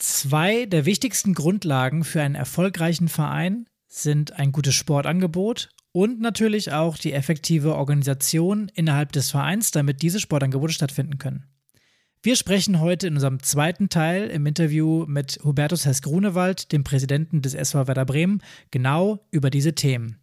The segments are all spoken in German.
Zwei der wichtigsten Grundlagen für einen erfolgreichen Verein sind ein gutes Sportangebot und natürlich auch die effektive Organisation innerhalb des Vereins, damit diese Sportangebote stattfinden können. Wir sprechen heute in unserem zweiten Teil im Interview mit Hubertus Hess-Grunewald, dem Präsidenten des SV Werder Bremen, genau über diese Themen.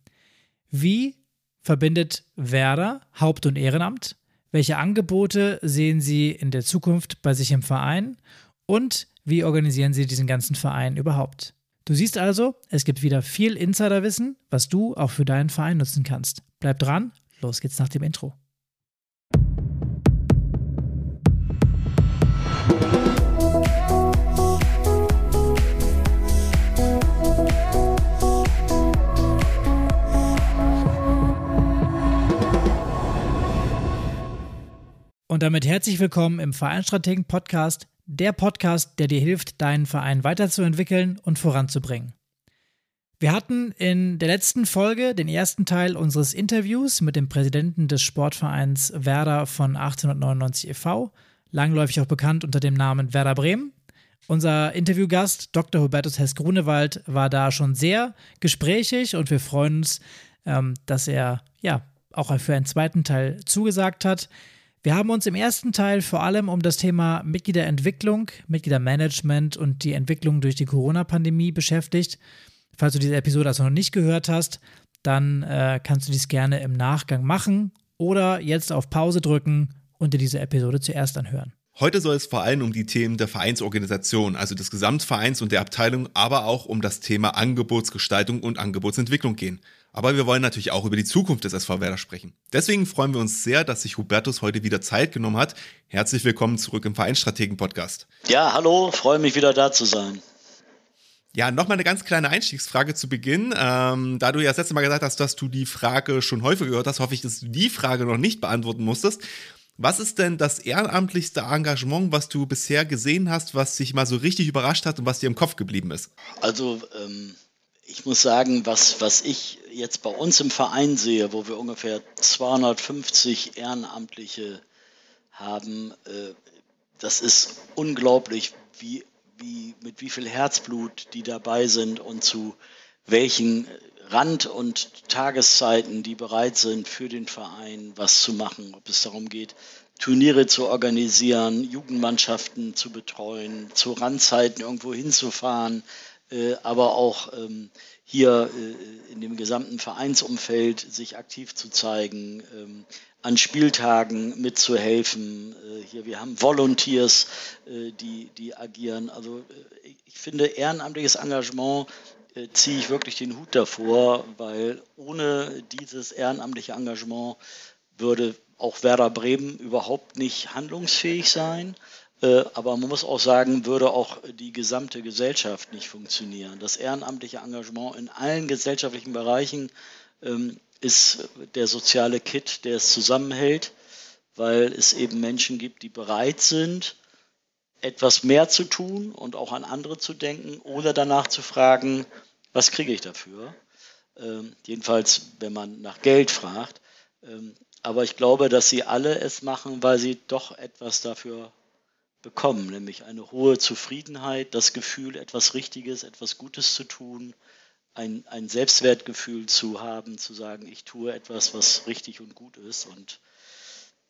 Wie verbindet Werder Haupt- und Ehrenamt? Welche Angebote sehen Sie in der Zukunft bei sich im Verein? Und wie organisieren Sie diesen ganzen Verein überhaupt? Du siehst also, es gibt wieder viel Insiderwissen, was du auch für deinen Verein nutzen kannst. Bleib dran, los geht's nach dem Intro. Und damit herzlich willkommen im Vereinstrategen Podcast, der Podcast, der dir hilft, deinen Verein weiterzuentwickeln und voranzubringen. Wir hatten in der letzten Folge den ersten Teil unseres Interviews mit dem Präsidenten des Sportvereins Werder von 1899 e.V., langläufig auch bekannt unter dem Namen Werder Bremen. Unser Interviewgast Dr. Hubertus Hess-Grunewald war da schon sehr gesprächig und wir freuen uns, ähm, dass er ja auch für einen zweiten Teil zugesagt hat. Wir haben uns im ersten Teil vor allem um das Thema Mitgliederentwicklung, Mitgliedermanagement und die Entwicklung durch die Corona-Pandemie beschäftigt. Falls du diese Episode also noch nicht gehört hast, dann äh, kannst du dies gerne im Nachgang machen oder jetzt auf Pause drücken und dir diese Episode zuerst anhören. Heute soll es vor allem um die Themen der Vereinsorganisation, also des Gesamtvereins und der Abteilung, aber auch um das Thema Angebotsgestaltung und Angebotsentwicklung gehen. Aber wir wollen natürlich auch über die Zukunft des SV Werder sprechen. Deswegen freuen wir uns sehr, dass sich Hubertus heute wieder Zeit genommen hat. Herzlich willkommen zurück im Vereinsstrategen-Podcast. Ja, hallo, freue mich wieder da zu sein. Ja, nochmal eine ganz kleine Einstiegsfrage zu Beginn. Ähm, da du ja das letzte Mal gesagt hast, dass du die Frage schon häufig gehört hast, hoffe ich, dass du die Frage noch nicht beantworten musstest. Was ist denn das ehrenamtlichste Engagement, was du bisher gesehen hast, was dich mal so richtig überrascht hat und was dir im Kopf geblieben ist? Also, ähm, ich muss sagen, was, was ich jetzt bei uns im Verein sehe, wo wir ungefähr 250 Ehrenamtliche haben, äh, das ist unglaublich, wie, wie, mit wie viel Herzblut die dabei sind und zu welchen Rand- und Tageszeiten die bereit sind, für den Verein was zu machen, ob es darum geht, Turniere zu organisieren, Jugendmannschaften zu betreuen, zu Randzeiten irgendwo hinzufahren, äh, aber auch ähm, hier äh, in dem gesamten Vereinsumfeld sich aktiv zu zeigen, ähm, an Spieltagen mitzuhelfen. Äh, hier, wir haben Volunteers, die, die agieren. Also ich finde, ehrenamtliches Engagement ziehe ich wirklich den Hut davor, weil ohne dieses ehrenamtliche Engagement würde auch Werder Bremen überhaupt nicht handlungsfähig sein. Äh, aber man muss auch sagen, würde auch die gesamte Gesellschaft nicht funktionieren. Das ehrenamtliche Engagement in allen gesellschaftlichen Bereichen ähm, ist der soziale Kit, der es zusammenhält, weil es eben Menschen gibt, die bereit sind, etwas mehr zu tun und auch an andere zu denken, ohne danach zu fragen, was kriege ich dafür. Ähm, jedenfalls, wenn man nach Geld fragt. Ähm, aber ich glaube, dass sie alle es machen, weil sie doch etwas dafür bekommen, nämlich eine hohe Zufriedenheit, das Gefühl, etwas Richtiges, etwas Gutes zu tun, ein, ein Selbstwertgefühl zu haben, zu sagen, ich tue etwas, was richtig und gut ist. Und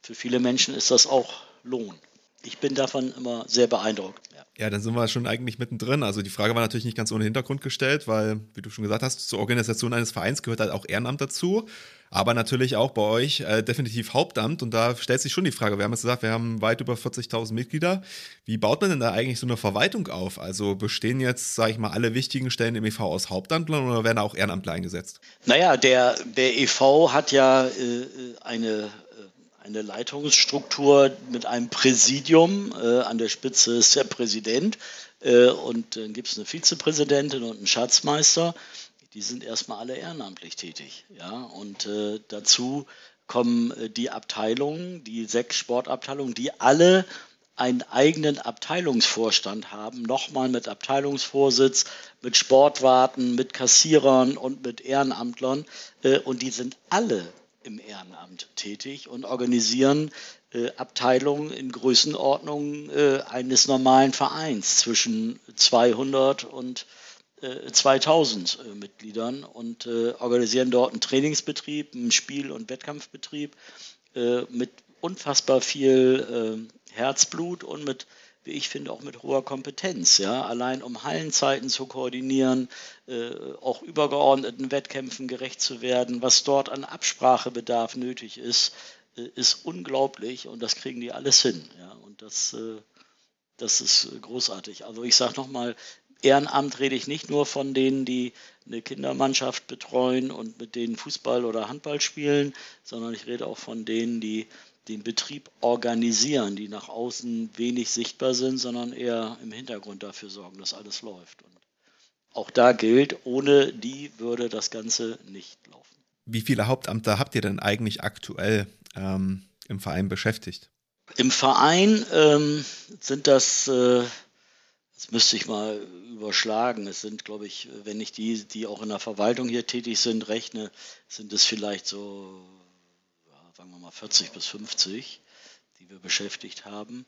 für viele Menschen ist das auch Lohn. Ich bin davon immer sehr beeindruckt. Ja. ja, dann sind wir schon eigentlich mittendrin. Also die Frage war natürlich nicht ganz ohne Hintergrund gestellt, weil, wie du schon gesagt hast, zur Organisation eines Vereins gehört halt auch Ehrenamt dazu aber natürlich auch bei euch äh, definitiv Hauptamt. Und da stellt sich schon die Frage, wir haben jetzt gesagt, wir haben weit über 40.000 Mitglieder. Wie baut man denn da eigentlich so eine Verwaltung auf? Also bestehen jetzt, sage ich mal, alle wichtigen Stellen im EV aus Hauptamtlern oder werden da auch Ehrenamtler eingesetzt? Naja, der, der EV hat ja äh, eine äh, eine Leitungsstruktur mit einem Präsidium. Äh, an der Spitze ist der Präsident äh, und dann gibt es eine Vizepräsidentin und einen Schatzmeister die sind erstmal alle ehrenamtlich tätig. Ja? Und äh, dazu kommen äh, die Abteilungen, die sechs Sportabteilungen, die alle einen eigenen Abteilungsvorstand haben, nochmal mit Abteilungsvorsitz, mit Sportwarten, mit Kassierern und mit Ehrenamtlern. Äh, und die sind alle im Ehrenamt tätig und organisieren äh, Abteilungen in Größenordnung äh, eines normalen Vereins zwischen 200 und äh, 2000 äh, Mitgliedern und äh, organisieren dort einen Trainingsbetrieb, einen Spiel- und Wettkampfbetrieb äh, mit unfassbar viel Herzblut und mit wie ich finde, auch mit hoher Kompetenz. Ja? Allein um Hallenzeiten zu koordinieren, äh, auch übergeordneten Wettkämpfen gerecht zu werden, was dort an Absprachebedarf nötig ist, äh, ist unglaublich und das kriegen die alles hin. Ja? Und das, äh, das ist großartig. Also ich sage nochmal, Ehrenamt rede ich nicht nur von denen, die eine Kindermannschaft betreuen und mit denen Fußball oder Handball spielen, sondern ich rede auch von denen, die den Betrieb organisieren, die nach außen wenig sichtbar sind, sondern eher im Hintergrund dafür sorgen, dass alles läuft. Und auch da gilt, ohne die würde das Ganze nicht laufen. Wie viele Hauptamter habt ihr denn eigentlich aktuell ähm, im Verein beschäftigt? Im Verein ähm, sind das, äh, das müsste ich mal überschlagen, es sind, glaube ich, wenn ich die, die auch in der Verwaltung hier tätig sind, rechne, sind es vielleicht so sagen wir mal 40 bis 50, die wir beschäftigt haben.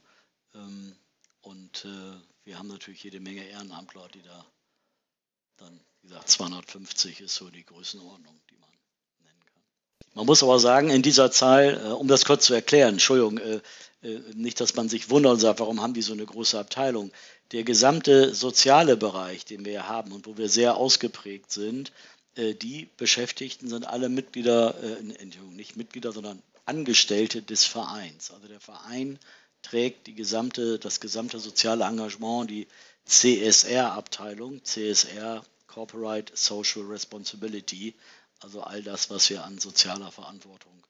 Ähm, und äh, wir haben natürlich jede Menge Ehrenamtler, die da dann, wie gesagt, 250 ist so die Größenordnung, die man nennen kann. Man muss aber sagen, in dieser Zahl, äh, um das kurz zu erklären, Entschuldigung, äh, nicht, dass man sich wundert und sagt, warum haben die so eine große Abteilung. Der gesamte soziale Bereich, den wir haben und wo wir sehr ausgeprägt sind, die Beschäftigten sind alle Mitglieder, äh, nicht Mitglieder, sondern Angestellte des Vereins. Also der Verein trägt die gesamte, das gesamte soziale Engagement, die CSR-Abteilung, CSR, Corporate Social Responsibility, also all das, was wir an sozialer Verantwortung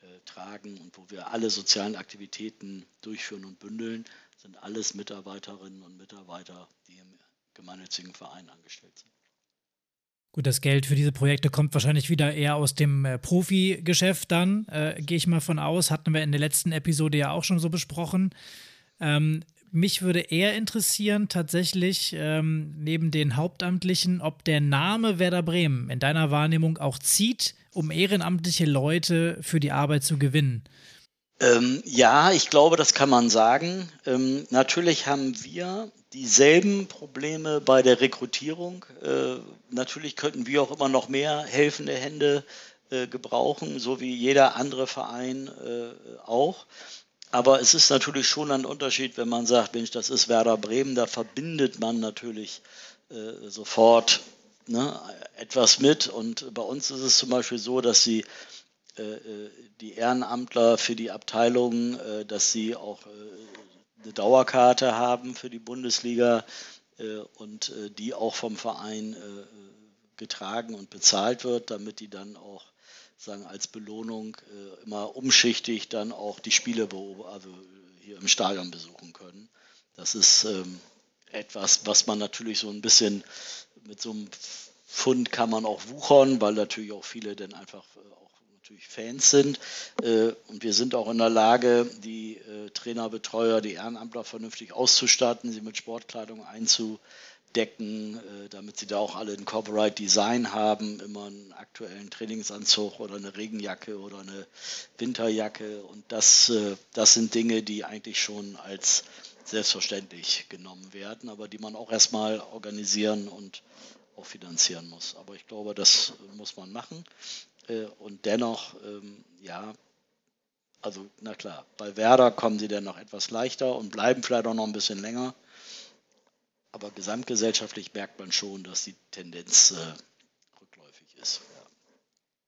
äh, tragen und wo wir alle sozialen Aktivitäten durchführen und bündeln, sind alles Mitarbeiterinnen und Mitarbeiter, die im gemeinnützigen Verein angestellt sind. Gut, das Geld für diese Projekte kommt wahrscheinlich wieder eher aus dem äh, Profi-Geschäft dann, äh, gehe ich mal von aus. Hatten wir in der letzten Episode ja auch schon so besprochen. Ähm, mich würde eher interessieren, tatsächlich ähm, neben den Hauptamtlichen, ob der Name Werder Bremen in deiner Wahrnehmung auch zieht, um ehrenamtliche Leute für die Arbeit zu gewinnen. Ähm, ja, ich glaube, das kann man sagen. Ähm, natürlich haben wir dieselben Probleme bei der Rekrutierung. Äh, natürlich könnten wir auch immer noch mehr helfende Hände äh, gebrauchen, so wie jeder andere Verein äh, auch. Aber es ist natürlich schon ein Unterschied, wenn man sagt, Mensch, das ist Werder Bremen, da verbindet man natürlich sofort ne, etwas mit. Und bei uns ist es zum Beispiel so, dass sie die Ehrenamtler für die Abteilung, dass sie auch eine Dauerkarte haben für die Bundesliga äh, und äh, die auch vom Verein äh, getragen und bezahlt wird, damit die dann auch sagen als Belohnung immer umschichtig dann auch die Spiele also hier im Stadion besuchen können. Das ist ähm, etwas, was man natürlich so ein bisschen mit so einem Fund kann man auch wuchern, weil natürlich auch viele dann einfach natürlich Fans sind. Äh, und wir sind auch in der Lage, die äh, Trainer, Betreuer, die Ehrenamtler vernünftig auszustatten, sie mit Sportkleidung einzudecken, äh, damit sie da auch alle ein Corporate Design haben, immer einen aktuellen Trainingsanzug oder eine Regenjacke oder eine Winterjacke. Und das, das sind Dinge, die eigentlich schon als selbstverständlich genommen werden, aber die man auch erstmal organisieren und auch finanzieren muss. Aber ich glaube, das muss man machen. Äh, und dennoch, ähm, ja, also na klar, bei Werder kommen sie dann noch etwas leichter und bleiben vielleicht auch noch ein bisschen länger. Aber gesamtgesellschaftlich merkt man schon, dass die Tendenz äh, rückläufig ist.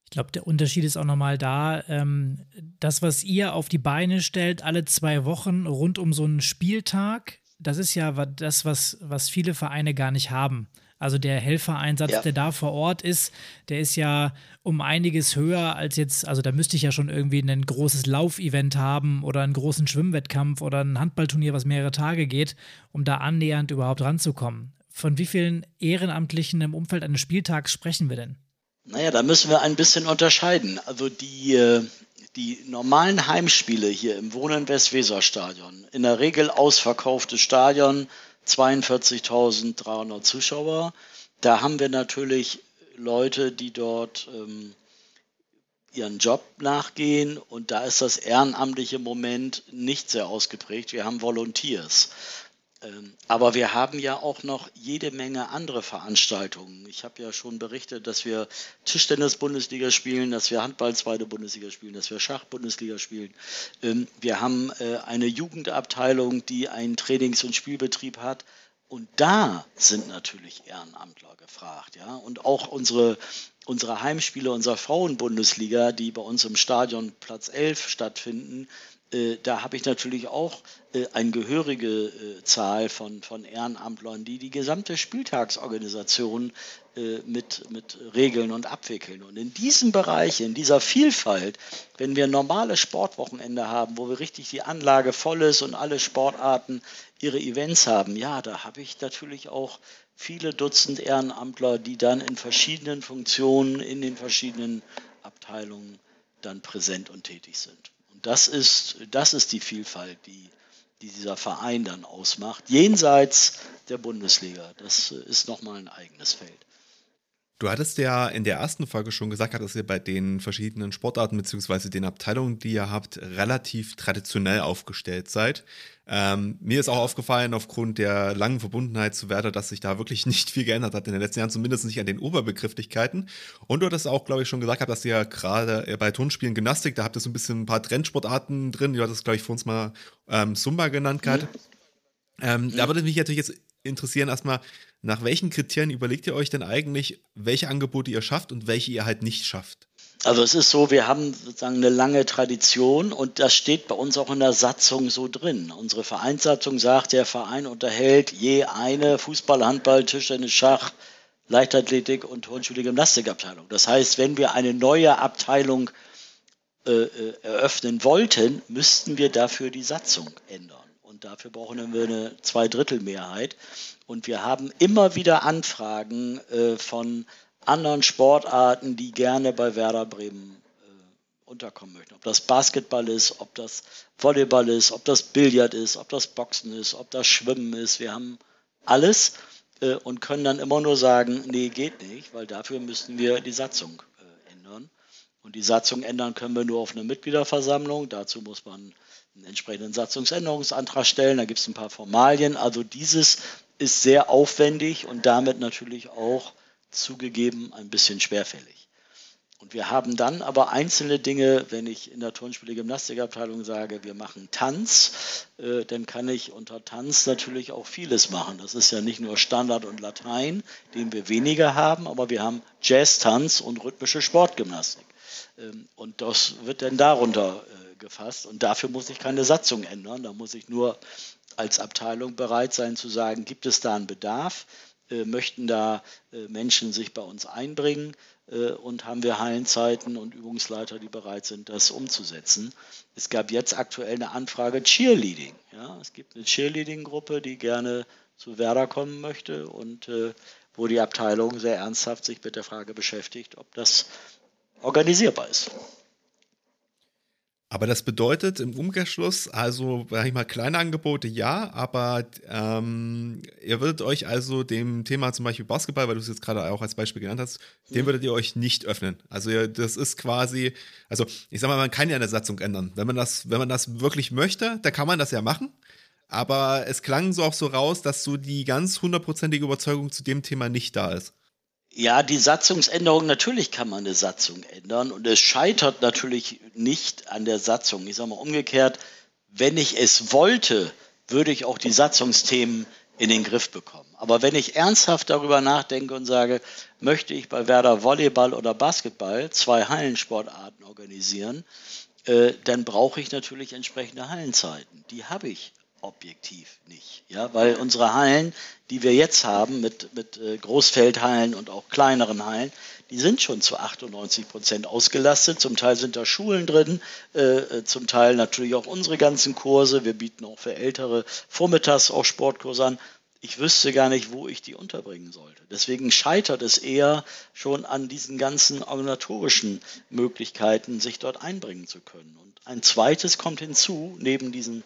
Ich glaube, der Unterschied ist auch nochmal da, ähm, das, was ihr auf die Beine stellt, alle zwei Wochen rund um so einen Spieltag, das ist ja das, was, was viele Vereine gar nicht haben. Also der Helfereinsatz, ja. der da vor Ort ist, der ist ja um einiges höher als jetzt, also da müsste ich ja schon irgendwie ein großes Laufevent haben oder einen großen Schwimmwettkampf oder ein Handballturnier, was mehrere Tage geht, um da annähernd überhaupt ranzukommen. Von wie vielen Ehrenamtlichen im Umfeld eines Spieltags sprechen wir denn? Naja, da müssen wir ein bisschen unterscheiden. Also die, äh, die normalen Heimspiele hier im Wohnen Westweser-Stadion, in der Regel ausverkauftes Stadion, 42.300 Zuschauer. Da haben wir natürlich Leute, die dort ähm, ihren Job nachgehen und da ist das ehrenamtliche Moment nicht sehr ausgeprägt. Wir haben Volunteers. Ähm, aber wir haben ja auch noch jede Menge andere Veranstaltungen. Ich habe ja schon berichtet, dass wir Tischtennis-Bundesliga spielen, dass wir Handball zweite Bundesliga spielen, dass wir Schach-Bundesliga spielen. Ähm, wir haben äh, eine Jugendabteilung, die einen Trainings- und Spielbetrieb hat. Und da sind natürlich Ehrenamtler gefragt, ja. Und auch unsere, unsere Heimspiele unserer Frauenbundesliga, die bei uns im Stadion Platz 11 stattfinden, da habe ich natürlich auch äh, eine gehörige äh, Zahl von, von Ehrenamtlern, die die gesamte Spieltagsorganisation äh, mit, mit regeln und abwickeln. Und in diesem Bereich, in dieser Vielfalt, wenn wir ein normales Sportwochenende haben, wo wir richtig die Anlage voll ist und alle Sportarten ihre Events haben, ja, da habe ich natürlich auch viele Dutzend Ehrenamtler, die dann in verschiedenen Funktionen, in den verschiedenen Abteilungen dann präsent und tätig sind. Das ist, das ist die Vielfalt, die, die dieser Verein dann ausmacht, jenseits der Bundesliga. Das ist nochmal ein eigenes Feld. Du hattest ja in der ersten Folge schon gesagt, dass ihr bei den verschiedenen Sportarten bzw. den Abteilungen, die ihr habt, relativ traditionell aufgestellt seid. Ähm, mir ist auch aufgefallen, aufgrund der langen Verbundenheit zu Werder, dass sich da wirklich nicht viel geändert hat in den letzten Jahren, zumindest nicht an den Oberbegrifflichkeiten. Und du hattest auch, glaube ich, schon gesagt, dass ihr ja gerade bei Turnspielen Gymnastik, da habt ihr so ein bisschen ein paar Trendsportarten drin. Du hattest, glaube ich, für uns mal ähm, Zumba genannt gerade. Mhm. Ähm, mhm. Da würde mich natürlich jetzt interessieren, erstmal, nach welchen Kriterien überlegt ihr euch denn eigentlich, welche Angebote ihr schafft und welche ihr halt nicht schafft? Also es ist so, wir haben sozusagen eine lange Tradition und das steht bei uns auch in der Satzung so drin. Unsere Vereinssatzung sagt, der Verein unterhält je eine Fußball, Handball, Tischtennis, Schach, Leichtathletik und Turnschulige Gymnastikabteilung. Das heißt, wenn wir eine neue Abteilung äh, äh, eröffnen wollten, müssten wir dafür die Satzung ändern. Und dafür brauchen wir eine Zweidrittelmehrheit. Und wir haben immer wieder Anfragen äh, von anderen Sportarten, die gerne bei Werder Bremen äh, unterkommen möchten. Ob das Basketball ist, ob das Volleyball ist, ob das Billard ist, ob das Boxen ist, ob das Schwimmen ist. Wir haben alles äh, und können dann immer nur sagen, nee, geht nicht, weil dafür müssen wir die Satzung ändern. Und die Satzung ändern können wir nur auf eine Mitgliederversammlung. Dazu muss man einen entsprechenden Satzungsänderungsantrag stellen. Da gibt es ein paar Formalien. Also dieses ist sehr aufwendig und damit natürlich auch zugegeben ein bisschen schwerfällig. Und wir haben dann aber einzelne Dinge, wenn ich in der Turnspiele-Gymnastikabteilung sage, wir machen Tanz, äh, dann kann ich unter Tanz natürlich auch vieles machen. Das ist ja nicht nur Standard und Latein, den wir weniger haben, aber wir haben Jazz-Tanz und rhythmische Sportgymnastik. Ähm, und das wird dann darunter äh, gefasst. Und dafür muss ich keine Satzung ändern. Da muss ich nur als Abteilung bereit sein zu sagen, gibt es da einen Bedarf? Äh, möchten da äh, Menschen sich bei uns einbringen äh, und haben wir Hallenzeiten und Übungsleiter, die bereit sind, das umzusetzen. Es gab jetzt aktuell eine Anfrage Cheerleading. Ja, es gibt eine Cheerleading-Gruppe, die gerne zu Werder kommen möchte und wo die Abteilung sehr ernsthaft sich mit der Frage beschäftigt, ob das organisierbar ist. Aber das bedeutet im Umkehrschluss, also, sag ich mal, kleine Angebote ja, aber ähm, ihr würdet euch also dem Thema zum Beispiel Basketball, weil du es jetzt gerade auch als Beispiel genannt hast, dem mhm. würdet ihr euch nicht öffnen. Also ihr, das ist quasi, also ich sag mal, man kann ja eine Satzung ändern. Wenn man das, wenn man das wirklich möchte, dann kann man das ja machen. Aber es klang so auch so raus, dass so die ganz hundertprozentige Überzeugung zu dem Thema nicht da ist. Ja, die Satzungsänderung, natürlich kann man eine Satzung ändern und es scheitert natürlich nicht an der Satzung. Ich sage mal umgekehrt, wenn ich es wollte, würde ich auch die Satzungsthemen in den Griff bekommen. Aber wenn ich ernsthaft darüber nachdenke und sage, möchte ich bei Werder Volleyball oder Basketball zwei Hallensportarten organisieren, äh, dann brauche ich natürlich entsprechende Hallenzeiten. Die habe ich objektiv nicht. Ja, weil unsere Hallen, die wir jetzt haben, mit, mit äh, Großfeldhallen und auch kleineren Hallen, die sind schon zu 98 Prozent ausgelastet. Zum Teil sind da Schulen drin, äh, äh, zum Teil natürlich auch unsere ganzen Kurse. Wir bieten auch für Ältere vormittags auch Sportkurse an. Ich wüsste gar nicht, wo ich die unterbringen sollte. Deswegen scheitert es eher schon an diesen ganzen organisatorischen Möglichkeiten, sich dort einbringen zu können. Und ein zweites kommt hinzu, neben diesen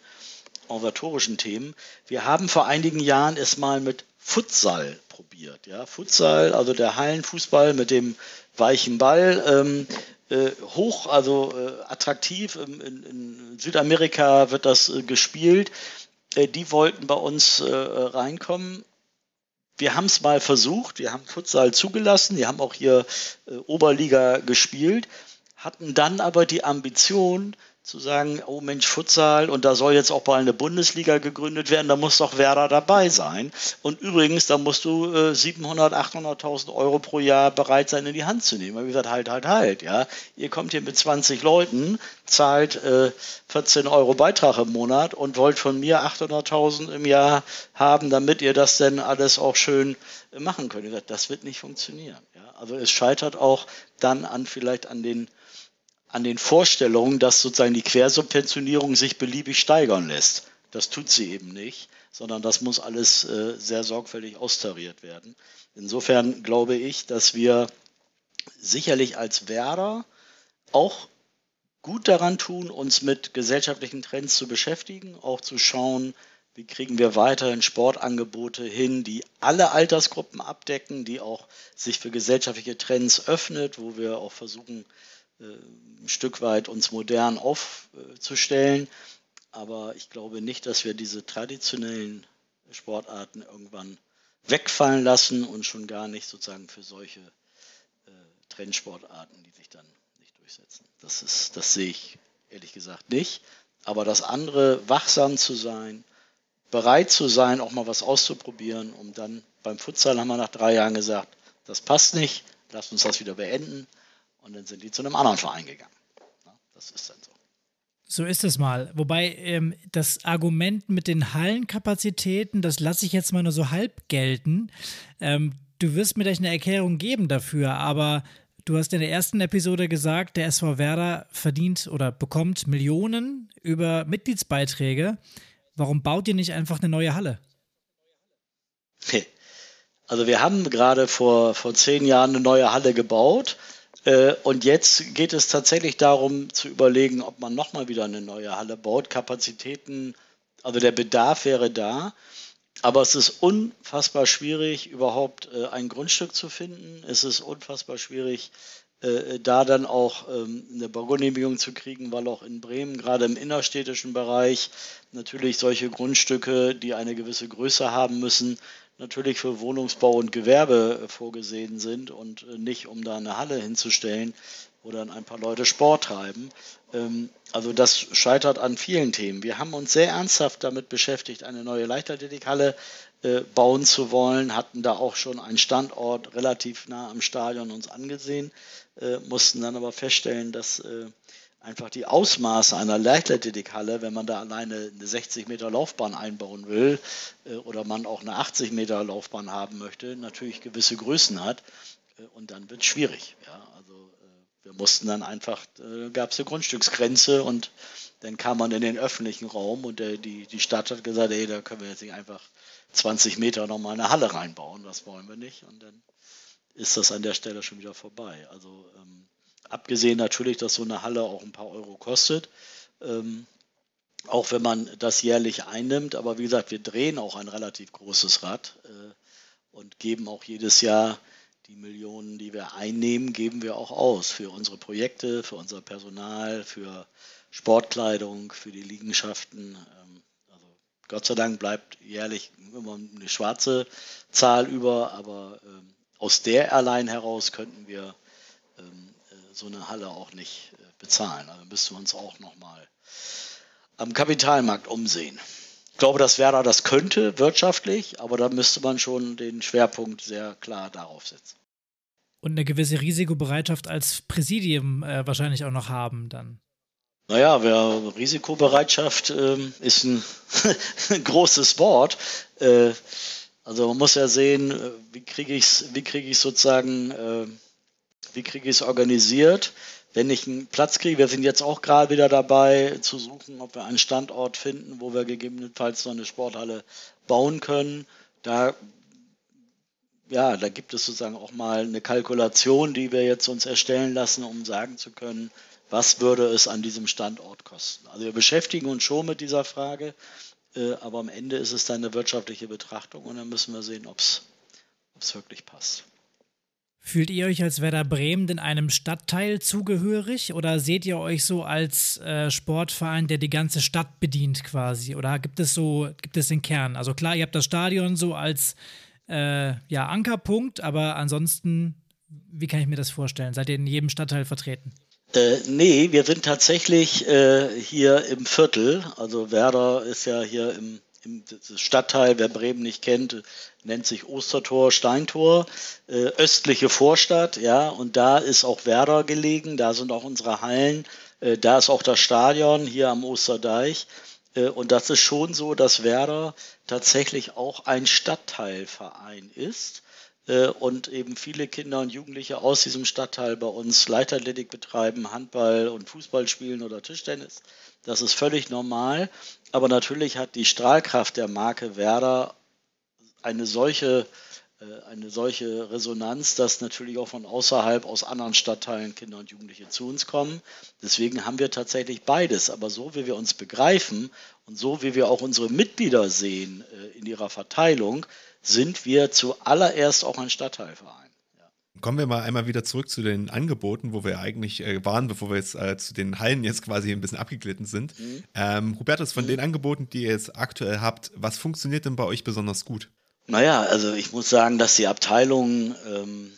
organisatorischen Themen. Wir haben vor einigen Jahren es mal mit Futsal probiert. Ja? Futsal, also der Hallenfußball mit dem weichen Ball. Ähm, äh, hoch, also äh, attraktiv. In, in, in, Südamerika wird das äh, gespielt. Äh, die wollten bei uns äh, reinkommen. Wir haben es mal versucht, wir haben Futsal zugelassen, wir haben auch hier äh, Oberliga gespielt, hatten dann aber die Ambition, zu sagen, oh Mensch, Futsal und da soll jetzt auch bald eine Bundesliga gegründet werden, da muss doch Werder dabei sein. Und übrigens, da musst du äh, 700, 800.000 Euro pro Jahr bereit sein, in die Hand zu nehmen. Wie gesagt, halt, halt, halt, ja. Ihr kommt hier mit 20 Leuten, zahlt äh, 14 Euro Beitrag im Monat und wollt von mir 800.000 im Jahr haben, damit ihr das denn alles auch schön äh, machen könnt. Gesagt, das wird nicht funktionieren. Ja. Also es scheitert auch dann an vielleicht an den an den Vorstellungen, dass sozusagen die Quersubventionierung sich beliebig steigern lässt. Das tut sie eben nicht, sondern das muss alles äh, sehr sorgfältig austariert werden. Insofern glaube ich, dass wir sicherlich als Werder auch gut daran tun, uns mit gesellschaftlichen Trends zu beschäftigen, auch zu schauen, wie kriegen wir weiterhin Sportangebote hin, die alle Altersgruppen abdecken, die auch sich für gesellschaftliche Trends öffnet, wo wir auch versuchen, ein Stück weit uns modern aufzustellen. Aber ich glaube nicht, dass wir diese traditionellen Sportarten irgendwann wegfallen lassen und schon gar nicht sozusagen für solche äh, Trendsportarten, die sich dann nicht durchsetzen. Das, ist, das sehe ich ehrlich gesagt nicht. Aber das andere, wachsam zu sein, bereit zu sein, auch mal was auszuprobieren, um dann beim Futsal haben wir nach drei Jahren gesagt, das passt nicht, lasst uns das wieder beenden. Und dann sind die zu einem anderen Verein gegangen. Das ist dann so. So ist es mal. Wobei ähm, das Argument mit den Hallenkapazitäten, das lasse ich jetzt mal nur so halb gelten. Ähm, du wirst mir gleich eine Erklärung geben dafür, aber du hast in der ersten Episode gesagt, der SV Werder verdient oder bekommt Millionen über Mitgliedsbeiträge. Warum baut ihr nicht einfach eine neue Halle? Also wir haben gerade vor, vor zehn Jahren eine neue Halle gebaut und jetzt geht es tatsächlich darum zu überlegen, ob man nochmal wieder eine neue Halle baut. Kapazitäten, also der Bedarf wäre da. Aber es ist unfassbar schwierig, überhaupt äh, ein Grundstück zu finden. Es ist unfassbar schwierig, äh, da dann auch ähm, eine Baugenehmigung zu kriegen, weil auch in Bremen, gerade im innerstädtischen Bereich, natürlich solche Grundstücke, die eine gewisse Größe haben müssen, natürlich für Wohnungsbau und Gewerbe äh, vorgesehen sind und äh, nicht um da eine Halle hinzustellen, wo dann ein paar Leute Sport treiben. Ähm, also das scheitert an vielen Themen. Wir haben uns sehr ernsthaft damit beschäftigt, eine neue Leichtathletikhalle äh, bauen zu wollen, hatten da auch schon einen Standort relativ nah am Stadion uns angesehen, mussten dann aber feststellen, dass einfach die Ausmaße einer Leichtathletikhalle, wenn man da alleine eine 60 Meter Laufbahn einbauen will äh, oder man auch eine 80 Meter Laufbahn haben möchte, natürlich gewisse Größen hat äh, und dann wird es schwierig. Ja, äh, wir mussten dann einfach, äh, gab es eine Grundstücksgrenze und dann kam man in den öffentlichen Raum und der, die, die Stadt hat gesagt, ey, da können wir jetzt nicht einfach 20 Meter nochmal eine Halle reinbauen, das wollen wir nicht und dann ist das an der Stelle schon wieder vorbei. Also ähm, Abgesehen natürlich, dass so eine Halle auch ein paar Euro kostet. Ähm, auch wenn man das jährlich einnimmt. Aber wie gesagt, wir drehen auch ein relativ großes Rad äh, und geben auch jedes Jahr die Millionen, die wir einnehmen, geben wir auch aus für unsere Projekte, für unser Personal, für Sportkleidung, für die Liegenschaften. Ähm, also Gott sei Dank bleibt jährlich immer eine schwarze Zahl über, aber ähm, aus der allein heraus könnten wir ähm, so eine Halle auch nicht äh, bezahlen. Also müssen wir uns auch nochmal am Kapitalmarkt umsehen. Ich glaube, dass Werder das könnte wirtschaftlich, aber da müsste man schon den Schwerpunkt sehr klar darauf setzen. Und eine gewisse Risikobereitschaft als Präsidium äh, wahrscheinlich auch noch haben dann. Naja, wer, Risikobereitschaft ähm, ist ein großes Wort. Äh, also man muss ja sehen, äh, wie kriege ich es krieg sozusagen äh, wie kriege ich es organisiert? Wenn ich einen Platz kriege, wir sind jetzt auch gerade wieder dabei zu suchen, ob wir einen Standort finden, wo wir gegebenenfalls so eine Sporthalle bauen können. Da, ja, da gibt es sozusagen auch mal eine Kalkulation, die wir jetzt uns erstellen lassen, um sagen zu können, was würde es an diesem Standort kosten. Also wir beschäftigen uns schon mit dieser Frage, äh, aber am Ende ist es dann eine wirtschaftliche Betrachtung und dann müssen wir sehen, ob es wirklich passt. Fühlt ihr euch als Werder Bremen in einem Stadtteil zugehörig oder seht ihr euch so als äh, Sportverein, der die ganze Stadt bedient quasi? Oder gibt es so, gibt es den Kern? Also klar, ihr habt das Stadion so als äh, ja, Ankerpunkt, aber ansonsten, wie kann ich mir das vorstellen? Seid ihr in jedem Stadtteil vertreten? Äh, nee, wir sind tatsächlich äh, hier im Viertel. Also Werder ist ja hier im, im Stadtteil, wer Bremen nicht kennt, nennt sich Ostertor, Steintor, äh, östliche Vorstadt, ja, und da ist auch Werder gelegen, da sind auch unsere Hallen, äh, da ist auch das Stadion hier am Osterdeich. Äh, und das ist schon so, dass Werder tatsächlich auch ein Stadtteilverein ist äh, und eben viele Kinder und Jugendliche aus diesem Stadtteil bei uns Leichtathletik betreiben, Handball und Fußball spielen oder Tischtennis. Das ist völlig normal. Aber natürlich hat die Strahlkraft der Marke Werder eine solche, eine solche Resonanz, dass natürlich auch von außerhalb, aus anderen Stadtteilen Kinder und Jugendliche zu uns kommen. Deswegen haben wir tatsächlich beides. Aber so wie wir uns begreifen und so wie wir auch unsere Mitglieder sehen äh, in ihrer Verteilung, sind wir zuallererst auch ein Stadtteilverein. Kommen wir mal einmal wieder zurück zu den Angeboten, wo wir eigentlich äh, waren, bevor wir jetzt äh, zu den Hallen jetzt quasi ein bisschen abgeglitten sind. Mhm. Ähm, Hubertus, von mhm. den Angeboten, die ihr jetzt aktuell habt, was funktioniert denn bei euch besonders gut? Naja, also ich muss sagen, dass die Abteilung ähm,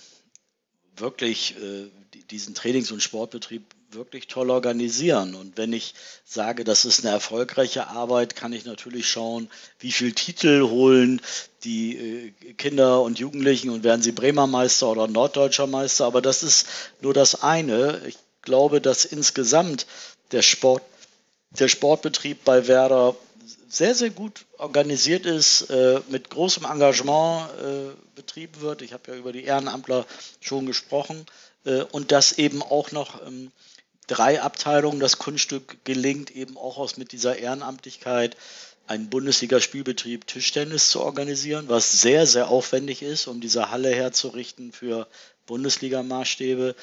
wirklich äh, diesen Trainings- und Sportbetrieb wirklich toll organisieren. Und wenn ich sage, das ist eine erfolgreiche Arbeit, kann ich natürlich schauen, wie viele Titel holen die äh, Kinder und Jugendlichen und werden sie Bremer Meister oder Norddeutscher Meister. Aber das ist nur das eine. Ich glaube, dass insgesamt der Sport, der Sportbetrieb bei Werder sehr, sehr gut organisiert ist, äh, mit großem Engagement äh, betrieben wird. Ich habe ja über die Ehrenamtler schon gesprochen. Äh, und dass eben auch noch ähm, drei Abteilungen das Kunststück gelingt, eben auch aus mit dieser Ehrenamtlichkeit einen Bundesliga-Spielbetrieb Tischtennis zu organisieren, was sehr, sehr aufwendig ist, um diese Halle herzurichten für Bundesliga-Maßstäbe.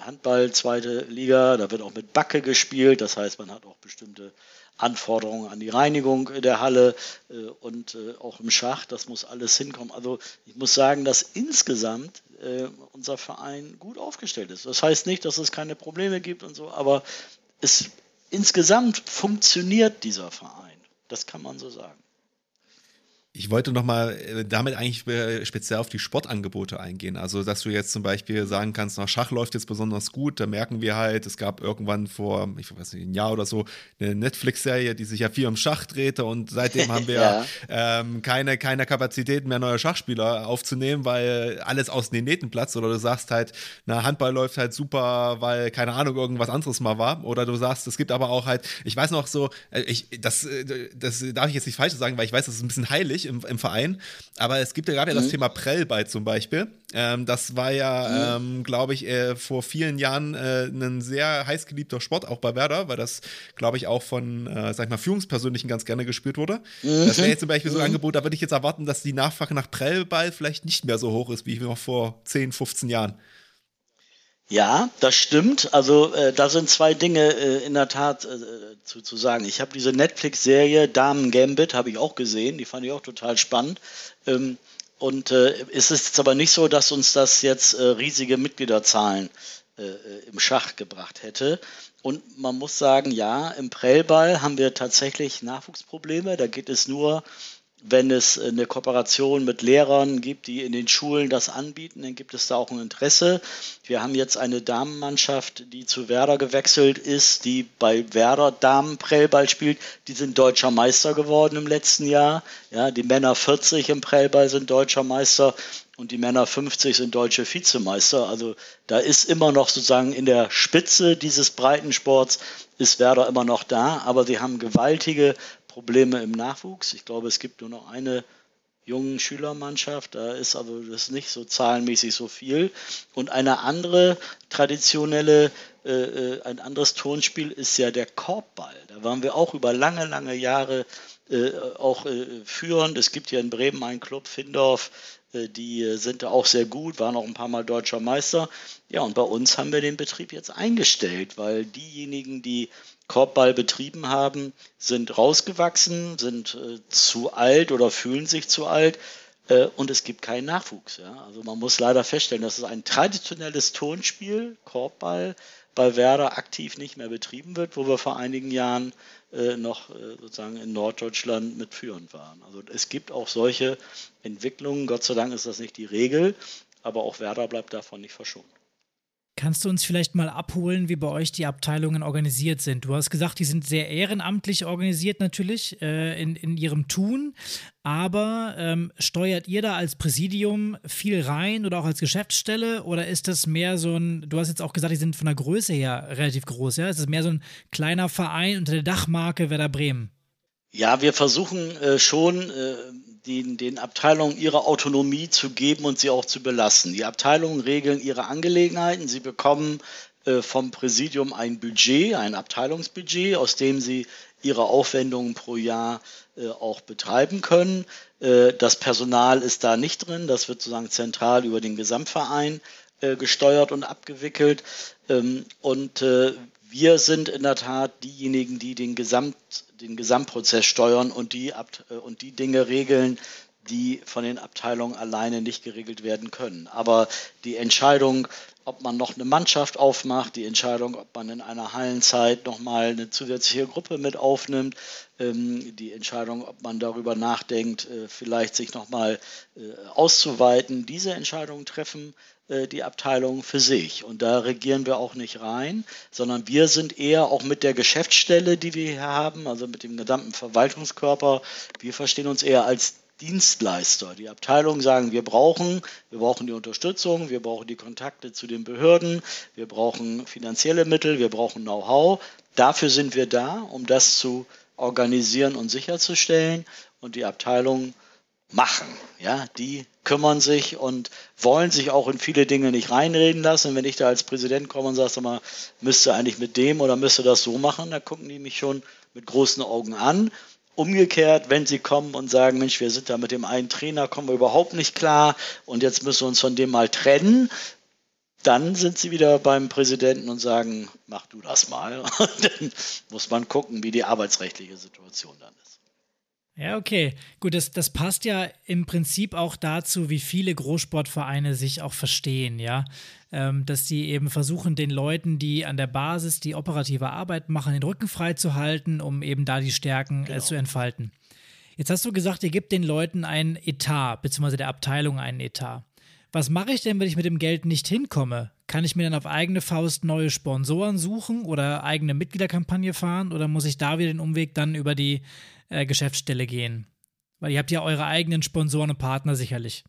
Handball, zweite Liga, da wird auch mit Backe gespielt, das heißt, man hat auch bestimmte Anforderungen an die Reinigung der Halle äh, und äh, auch im Schach, das muss alles hinkommen. Also ich muss sagen, dass insgesamt äh, unser Verein gut aufgestellt ist. Das heißt nicht, dass es keine Probleme gibt und so, aber es insgesamt funktioniert dieser Verein. Das kann man so sagen. Ich wollte nochmal äh, damit eigentlich äh, speziell auf die Sportangebote eingehen. Also, dass du jetzt zum Beispiel sagen kannst, nach Schach läuft jetzt besonders gut. Da merken wir halt, es gab irgendwann vor, ich weiß nicht, ein Jahr oder so, eine Netflix-Serie, die sich ja viel um Schach drehte. Und seitdem haben wir ja. ähm, keine, keine Kapazitäten mehr, neue Schachspieler aufzunehmen, weil alles aus den Nähten platzt. Oder du sagst halt, na, Handball läuft halt super, weil, keine Ahnung, irgendwas anderes mal war. Oder du sagst, es gibt aber auch halt, ich weiß noch so, äh, ich, das, das darf ich jetzt nicht falsch sagen, weil ich weiß, das ist ein bisschen heilig im, im Verein. Aber es gibt ja gerade mhm. das Thema Prellball zum Beispiel. Ähm, das war ja, mhm. ähm, glaube ich, äh, vor vielen Jahren äh, ein sehr heiß geliebter Sport, auch bei Werder, weil das, glaube ich, auch von, äh, sag ich mal, Führungspersönlichen ganz gerne gespielt wurde. Mhm. Das wäre jetzt zum Beispiel so ein mhm. Angebot, da würde ich jetzt erwarten, dass die Nachfrage nach Prellball vielleicht nicht mehr so hoch ist, wie noch vor 10, 15 Jahren. Ja, das stimmt. Also äh, da sind zwei Dinge äh, in der Tat äh, zu, zu sagen. Ich habe diese Netflix-Serie Damen Gambit, habe ich auch gesehen, die fand ich auch total spannend. Ähm, und äh, es ist jetzt aber nicht so, dass uns das jetzt äh, riesige Mitgliederzahlen äh, im Schach gebracht hätte. Und man muss sagen, ja, im Prellball haben wir tatsächlich Nachwuchsprobleme. Da geht es nur wenn es eine Kooperation mit Lehrern gibt, die in den Schulen das anbieten, dann gibt es da auch ein Interesse. Wir haben jetzt eine Damenmannschaft, die zu Werder gewechselt ist, die bei Werder Damenprellball spielt. Die sind deutscher Meister geworden im letzten Jahr. Ja, die Männer 40 im Prellball sind deutscher Meister und die Männer 50 sind deutsche Vizemeister. Also da ist immer noch sozusagen in der Spitze dieses Breitensports ist Werder immer noch da, aber sie haben gewaltige Probleme im Nachwuchs. Ich glaube, es gibt nur noch eine jungen Schülermannschaft. Da ist aber das nicht so zahlenmäßig so viel. Und eine andere traditionelle, äh, äh, ein anderes Turnspiel ist ja der Korbball. Da waren wir auch über lange, lange Jahre äh, auch äh, führend. Es gibt hier in Bremen einen Club, Findorf, äh, die äh, sind da auch sehr gut, waren auch ein paar Mal deutscher Meister. Ja, und bei uns haben wir den Betrieb jetzt eingestellt, weil diejenigen, die Korbball betrieben haben, sind rausgewachsen, sind äh, zu alt oder fühlen sich zu alt. äh, und es gibt keinen Nachwuchs. Ja? Also man muss leider feststellen, dass es ein traditionelles Turnspiel, Korbball, bei Werder aktiv nicht mehr betrieben wird, wo wir vor einigen Jahren äh, noch äh, sozusagen in Norddeutschland mitführend waren. Also es gibt auch solche Entwicklungen. Gott sei Dank ist das nicht die Regel, aber auch Werder bleibt davon nicht verschont. Kannst du uns vielleicht mal abholen, wie bei euch die Abteilungen organisiert sind? Du hast gesagt, die sind sehr ehrenamtlich organisiert natürlich äh, in, in ihrem Tun, aber ähm, steuert ihr da als Präsidium viel rein oder auch als Geschäftsstelle oder ist das mehr so ein, du hast jetzt auch gesagt, die sind von der Größe her relativ groß, ja? Ist das mehr so ein kleiner Verein unter der Dachmarke Werder Bremen? Ja, wir versuchen äh, schon äh, den, den Abteilungen ihre Autonomie zu geben und sie auch zu belassen. Die Abteilungen regeln ihre Angelegenheiten. Sie bekommen äh, vom Präsidium ein Budget, ein Abteilungsbudget, aus dem sie ihre Aufwendungen pro Jahr äh, auch betreiben können. Äh, das Personal ist da nicht drin. Das wird sozusagen zentral über den Gesamtverein äh, gesteuert und abgewickelt. Ähm, und äh, wir sind in der Tat diejenigen, die den, Gesamt, den Gesamtprozess steuern und die, äh, und die Dinge regeln, die von den Abteilungen alleine nicht geregelt werden können. Aber die Entscheidung, ob man noch eine Mannschaft aufmacht, die Entscheidung, ob man in einer Hallenzeit nochmal eine zusätzliche Gruppe mit aufnimmt, ähm, die Entscheidung, ob man darüber nachdenkt, äh, vielleicht sich nochmal äh, auszuweiten, diese Entscheidungen treffen die Abteilung für sich. Und da regieren wir auch nicht rein, sondern wir sind eher auch mit der Geschäftsstelle, die wir hier haben, also mit dem gesamten Verwaltungskörper, wir verstehen uns eher als Dienstleister. Die Abteilungen sagen, wir brauchen, wir brauchen die Unterstützung, wir brauchen die Kontakte zu den Behörden, wir brauchen finanzielle Mittel, wir brauchen Know-how. Dafür sind wir da, um das zu organisieren und sicherzustellen. Und die Abteilungen machen. Ja, die kümmern sich und wollen sich auch in viele Dinge nicht reinreden lassen. Wenn ich da als Präsident komme und sage, mal, müsste eigentlich mit dem oder müsste das so machen, da gucken die mich schon mit großen Augen an. Umgekehrt, wenn sie kommen und sagen, Mensch, wir sind da mit dem einen Trainer, kommen wir überhaupt nicht klar und jetzt müssen wir uns von dem mal trennen, dann sind sie wieder beim Präsidenten und sagen, mach du das mal. Und dann muss man gucken, wie die arbeitsrechtliche Situation dann ist. Ja, okay. Gut, das, das passt ja im Prinzip auch dazu, wie viele Großsportvereine sich auch verstehen, ja. Ähm, dass sie eben versuchen, den Leuten, die an der Basis die operative Arbeit machen, den Rücken frei zu halten, um eben da die Stärken äh, genau. äh, zu entfalten. Jetzt hast du gesagt, ihr gebt den Leuten ein Etat, beziehungsweise der Abteilung einen Etat. Was mache ich denn, wenn ich mit dem Geld nicht hinkomme? Kann ich mir dann auf eigene Faust neue Sponsoren suchen oder eigene Mitgliederkampagne fahren oder muss ich da wieder den Umweg dann über die äh, Geschäftsstelle gehen. Weil ihr habt ja eure eigenen Sponsoren und Partner sicherlich.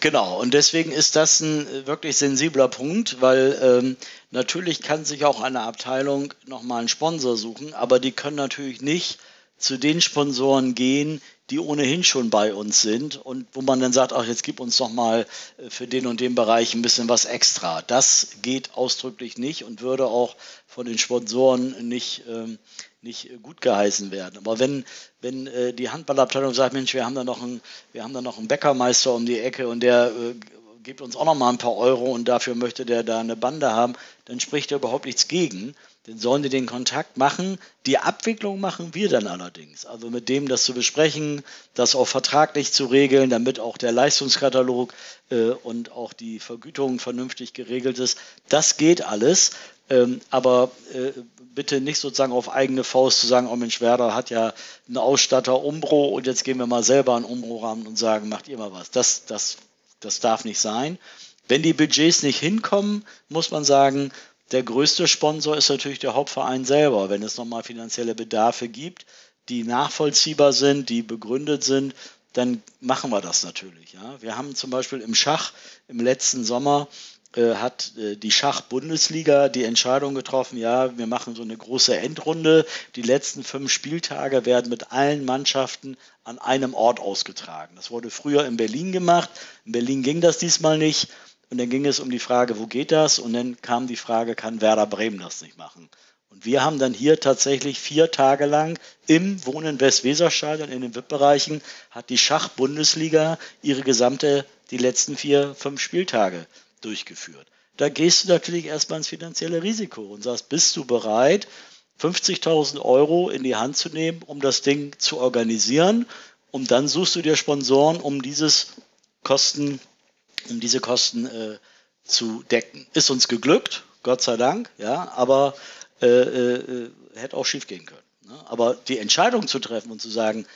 Genau, und deswegen ist das ein äh, wirklich sensibler Punkt, weil ähm, natürlich kann sich auch eine Abteilung nochmal einen Sponsor suchen, aber die können natürlich nicht zu den Sponsoren gehen, die ohnehin schon bei uns sind und wo man dann sagt, ach, jetzt gib uns doch mal äh, für den und den Bereich ein bisschen was extra. Das geht ausdrücklich nicht und würde auch von den Sponsoren nicht ähm, nicht gut geheißen werden. Aber wenn, wenn äh, die Handballabteilung sagt, Mensch, wir haben da noch einen, wir haben da noch einen Bäckermeister um die Ecke und der äh, gibt uns auch noch mal ein paar Euro und dafür möchte der da eine Bande haben, dann spricht er überhaupt nichts gegen. Dann sollen die den Kontakt machen. Die Abwicklung machen wir dann allerdings. Also mit dem das zu besprechen, das auch vertraglich zu regeln, damit auch der Leistungskatalog äh, und auch die Vergütung vernünftig geregelt ist. Das geht alles. Ähm, aber äh, bitte nicht sozusagen auf eigene Faust zu sagen, oh Mensch, Werder hat ja einen Ausstatter Umbro und jetzt gehen wir mal selber an Umbro ran und sagen, macht ihr mal was. Das, das, das darf nicht sein. Wenn die Budgets nicht hinkommen, muss man sagen, der größte Sponsor ist natürlich der Hauptverein selber. Wenn es nochmal finanzielle Bedarfe gibt, die nachvollziehbar sind, die begründet sind, dann machen wir das natürlich. Ja. Wir haben zum Beispiel im Schach im letzten Sommer äh, hat äh, die Schach-Bundesliga die Entscheidung getroffen, ja, wir machen so eine große Endrunde. Die letzten fünf Spieltage werden mit allen Mannschaften an einem Ort ausgetragen. Das wurde früher in Berlin gemacht. In Berlin ging das diesmal nicht. Und dann ging es um die Frage, wo geht das? Und dann kam die Frage, kann Werder Bremen das nicht machen? Und wir haben dann hier tatsächlich vier Tage lang im Wohnen Westweserstadion in den VIP-Bereichen hat die Schach-Bundesliga ihre gesamte, die letzten vier, fünf Spieltage durchgeführt. Da gehst du natürlich erstmal ins finanzielle Risiko und sagst, bist du bereit, 50.000 Euro in die Hand zu nehmen, um das Ding zu organisieren? Und dann suchst du dir Sponsoren, um dieses Kosten, um diese Kosten äh, zu decken. Ist uns geglückt, Gott sei Dank, ja, aber äh, äh, hätte auch schief gehen können. Ne? Aber die Entscheidung zu treffen und zu sagen,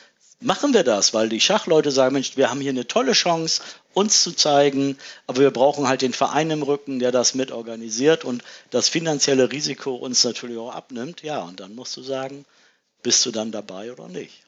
machen wir das, weil die Schachleute sagen, Mensch, wir haben hier eine tolle Chance, uns zu zeigen, aber wir brauchen halt den Verein im Rücken, der das mit organisiert und das finanzielle Risiko uns natürlich auch abnimmt. Ja, und dann musst du sagen, bist du dann dabei oder nicht?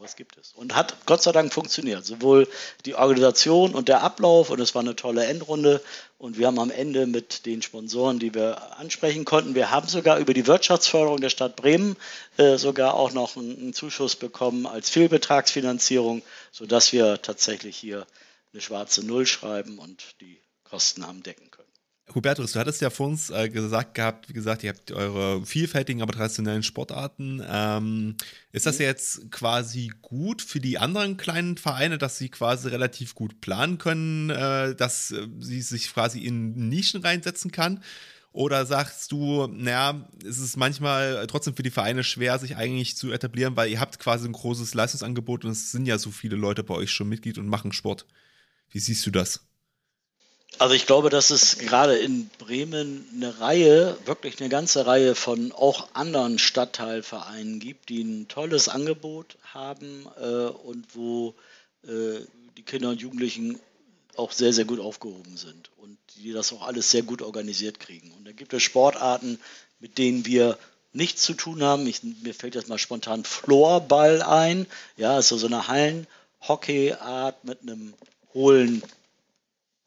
Was gibt es? Und hat Gott sei Dank funktioniert. Sowohl die Organisation und der Ablauf und es war eine tolle Endrunde. Und wir haben am Ende mit den Sponsoren, die wir ansprechen konnten, wir haben sogar über die Wirtschaftsförderung der Stadt Bremen äh, sogar auch noch einen, Zuschuss bekommen als Fehlbetragsfinanzierung, sodass wir tatsächlich hier eine schwarze Null schreiben und die Kosten haben decken können. Hubertus, du hattest ja vor uns äh, gesagt gehabt, wie gesagt, ihr habt eure vielfältigen, aber traditionellen Sportarten. Ähm, ist das mhm. jetzt quasi gut für die anderen kleinen Vereine, dass sie quasi relativ gut planen können, äh, dass äh, sie sich quasi in Nischen reinsetzen kann? Oder sagst du, naja, es ist manchmal trotzdem für die Vereine schwer, sich eigentlich zu etablieren, weil ihr habt quasi ein großes Leistungsangebot und es sind ja so viele Leute bei euch schon Mitglied und machen Sport. Wie siehst du das? Also ich glaube, dass es gerade in Bremen eine Reihe, wirklich eine ganze Reihe von auch anderen Stadtteilvereinen gibt, die ein tolles Angebot haben äh, und wo äh, die Kinder und Jugendlichen auch sehr, sehr gut aufgehoben sind und die das auch alles sehr gut organisiert kriegen. Und da gibt es Sportarten, mit denen wir nichts zu tun haben. Ich, mir fällt jetzt mal spontan Floorball ein. Ja, also so eine Hallenhockeyart mit einem hohlen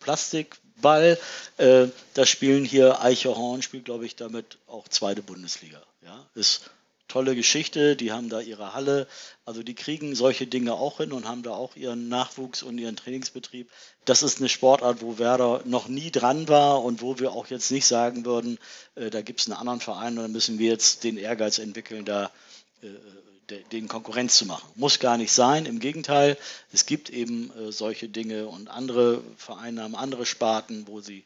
Plastikball. Äh, das spielen hier Eichhorn, spielt glaube ich damit auch zweite Bundesliga. Ja, ist tolle Geschichte, die haben da ihre Halle, also die kriegen solche Dinge auch hin und haben da auch ihren Nachwuchs und ihren Trainingsbetrieb. Das ist eine Sportart, wo Werder noch nie dran war und wo wir auch jetzt nicht sagen würden, äh, da gibt es einen anderen Verein und dann müssen wir jetzt den Ehrgeiz entwickeln, da äh, den Konkurrenz zu machen. Muss gar nicht sein, im Gegenteil, es gibt eben äh, solche Dinge und andere Vereine haben andere Sparten, wo sie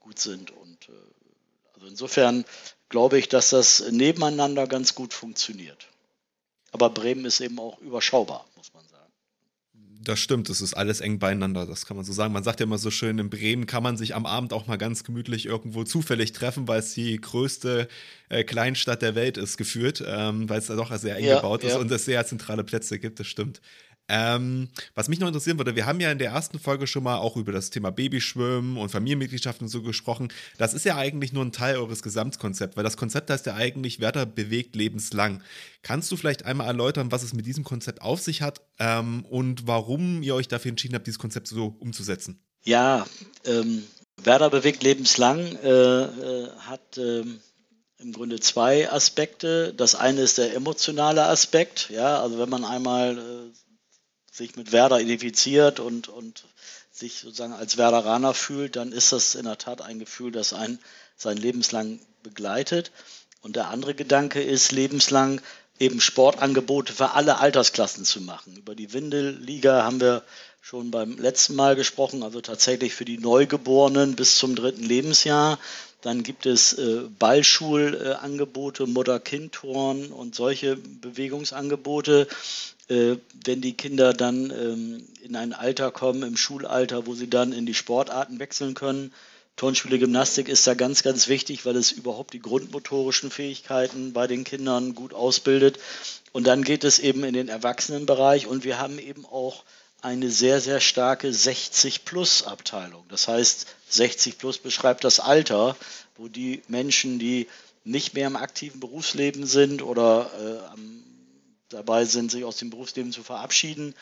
gut sind. Und äh, also insofern glaube ich, dass das nebeneinander ganz gut funktioniert. Aber Bremen ist eben auch überschaubar, muss man sagen. Das stimmt, es ist alles eng beieinander, das kann man so sagen. Man sagt ja immer so schön, in Bremen kann man sich am Abend auch mal ganz gemütlich irgendwo zufällig treffen, weil es die größte äh, Kleinstadt der Welt ist, geführt, ähm, weil es da doch sehr eng ja, gebaut ist ja. und es sehr zentrale Plätze gibt, das stimmt. Ähm, was mich noch interessieren würde, wir haben ja in der ersten Folge schon mal auch über das Thema Babyschwimmen und Familienmitgliedschaft und so gesprochen. Das ist ja eigentlich nur ein Teil eures Gesamtkonzepts, weil das Konzept heißt ja eigentlich, Werder bewegt lebenslang. Kannst du vielleicht einmal erläutern, was es mit diesem Konzept auf sich hat ähm, und warum ihr euch dafür entschieden habt, dieses Konzept so umzusetzen? Ja, ähm, Werder bewegt lebenslang äh, äh, hat ähm, im Grunde zwei Aspekte. Das eine ist der emotionale Aspekt. Ja, also wenn man einmal äh, sich mit Werder identifiziert und, und sich sozusagen als Werderaner fühlt, dann ist das in der Tat ein Gefühl, das einen sein Lebenslang begleitet. Und der andere Gedanke ist, lebenslang eben Sportangebote für alle Altersklassen zu machen. Über die Windelliga haben wir schon beim letzten Mal gesprochen, also tatsächlich für die Neugeborenen bis zum dritten Lebensjahr. Dann gibt es äh, Ballschulangebote, Mutter-Kind-Toren und solche Bewegungsangebote wenn die Kinder dann ähm, in ein Alter kommen, im Schulalter, wo sie dann in die Sportarten wechseln können. Turnspiele, Gymnastik ist da ganz, ganz wichtig, weil es überhaupt die grundmotorischen Fähigkeiten bei den Kindern gut ausbildet. Und dann geht es eben in den Erwachsenenbereich und wir haben eben auch eine sehr, sehr starke 60-Plus-Abteilung. Das heißt, 60 Plus beschreibt das Alter, wo die Menschen, die nicht mehr im aktiven Berufsleben sind oder äh, am dabei sind, sich aus dem Berufsleben zu verabschieden,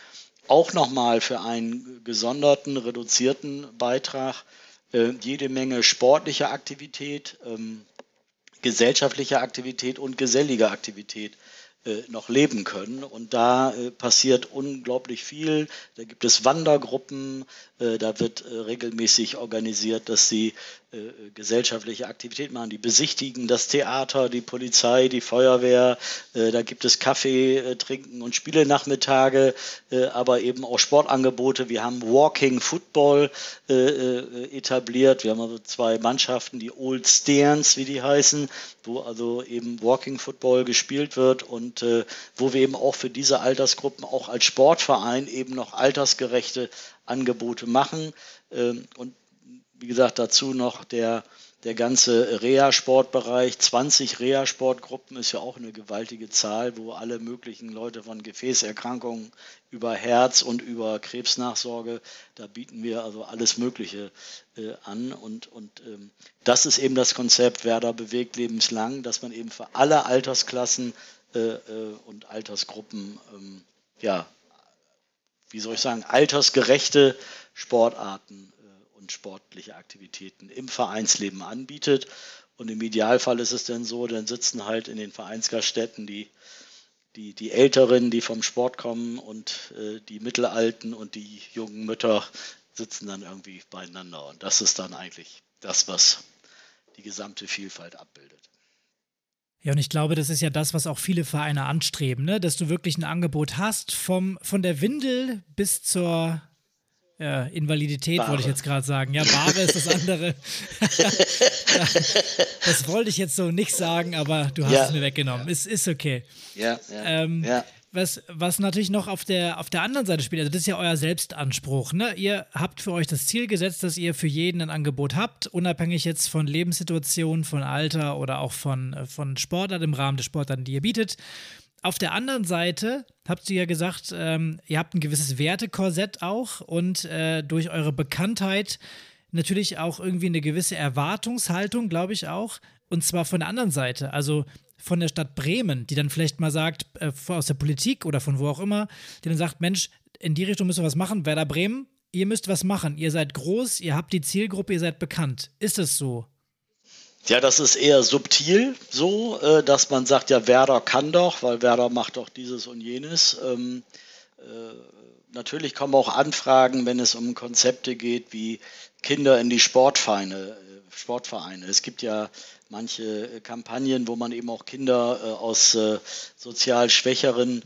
auch nochmal für einen gesonderten, reduzierten Beitrag äh, jede Menge sportlicher Aktivität, ähm, gesellschaftlicher Aktivität und geselliger Aktivität äh, noch leben können. Und da äh, passiert unglaublich viel. Da gibt es Wandergruppen, da wird äh, regelmäßig organisiert, dass sie äh, gesellschaftliche Aktivität machen. Die besichtigen das Theater, die Polizei, die Feuerwehr. Äh, da gibt es Kaffee, äh, Trinken und Spielenachmittage, aber eben auch Sportangebote. Wir haben Walking Football etabliert. Wir haben also zwei Mannschaften, die Old Sterns, wie die heißen, wo also eben Walking Football gespielt wird und äh, wo wir eben auch für diese Altersgruppen auch als Sportverein eben noch altersgerechte Angebote machen. Ähm, und wie gesagt, dazu noch der der ganze Reha-Sportbereich, 20 Reha-Sportgruppen ist ja auch eine gewaltige Zahl, wo alle möglichen Leute von Gefäßerkrankungen über Herz und über Krebsnachsorge, da bieten wir also alles Mögliche äh, an. Und, und ähm, das ist eben das Konzept Werder bewegt lebenslang, dass man eben für alle Altersklassen äh, äh, und Altersgruppen, ähm, ja, wie soll ich sagen, altersgerechte Sportarten und sportliche Aktivitäten im Vereinsleben anbietet. Und im Idealfall ist es dann so, dann sitzen halt in den Vereinsgaststätten die, die, die Älteren, die vom Sport kommen und äh, die Mittelalten und die jungen Mütter sitzen dann irgendwie beieinander. Und das ist dann eigentlich das, was die gesamte Vielfalt abbildet. Ja, und ich glaube, das ist ja das, was auch viele Vereine anstreben, ne? dass du wirklich ein Angebot hast, vom, von der Windel bis zur ja, Invalidität wollte ich jetzt gerade sagen. Ja, Bare ist das andere. das wollte ich jetzt so nicht sagen, aber du hast ja. es mir weggenommen. Es ist okay. Ja, ja, ähm, ja. Was, was natürlich noch auf der, auf der anderen Seite spielt, also das ist ja euer Selbstanspruch. Ne? Ihr habt für euch das Ziel gesetzt, dass ihr für jeden ein Angebot habt, unabhängig jetzt von Lebenssituationen, von Alter oder auch von, von Sportart im Rahmen der Sportarten, die ihr bietet. Auf der anderen Seite habt ihr ja gesagt, ähm, ihr habt ein gewisses Wertekorsett auch und äh, durch eure Bekanntheit natürlich auch irgendwie eine gewisse Erwartungshaltung, glaube ich auch. Und zwar von der anderen Seite, also von der Stadt Bremen, die dann vielleicht mal sagt, äh, aus der Politik oder von wo auch immer, die dann sagt, Mensch, in die Richtung müssen wir was machen. Werder Bremen, ihr müsst was machen. Ihr seid groß, ihr habt die Zielgruppe, ihr seid bekannt. Ist es so? Ja, das ist eher subtil so, äh, dass man sagt, ja, Werder kann doch, weil Werder macht doch dieses und jenes. Ähm, äh, natürlich kommen auch Anfragen, wenn es um Konzepte geht, wie Kinder in die Sportvereine. Äh, Sportvereine. Es gibt ja manche Kampagnen, wo man eben auch Kinder aus sozial schwächeren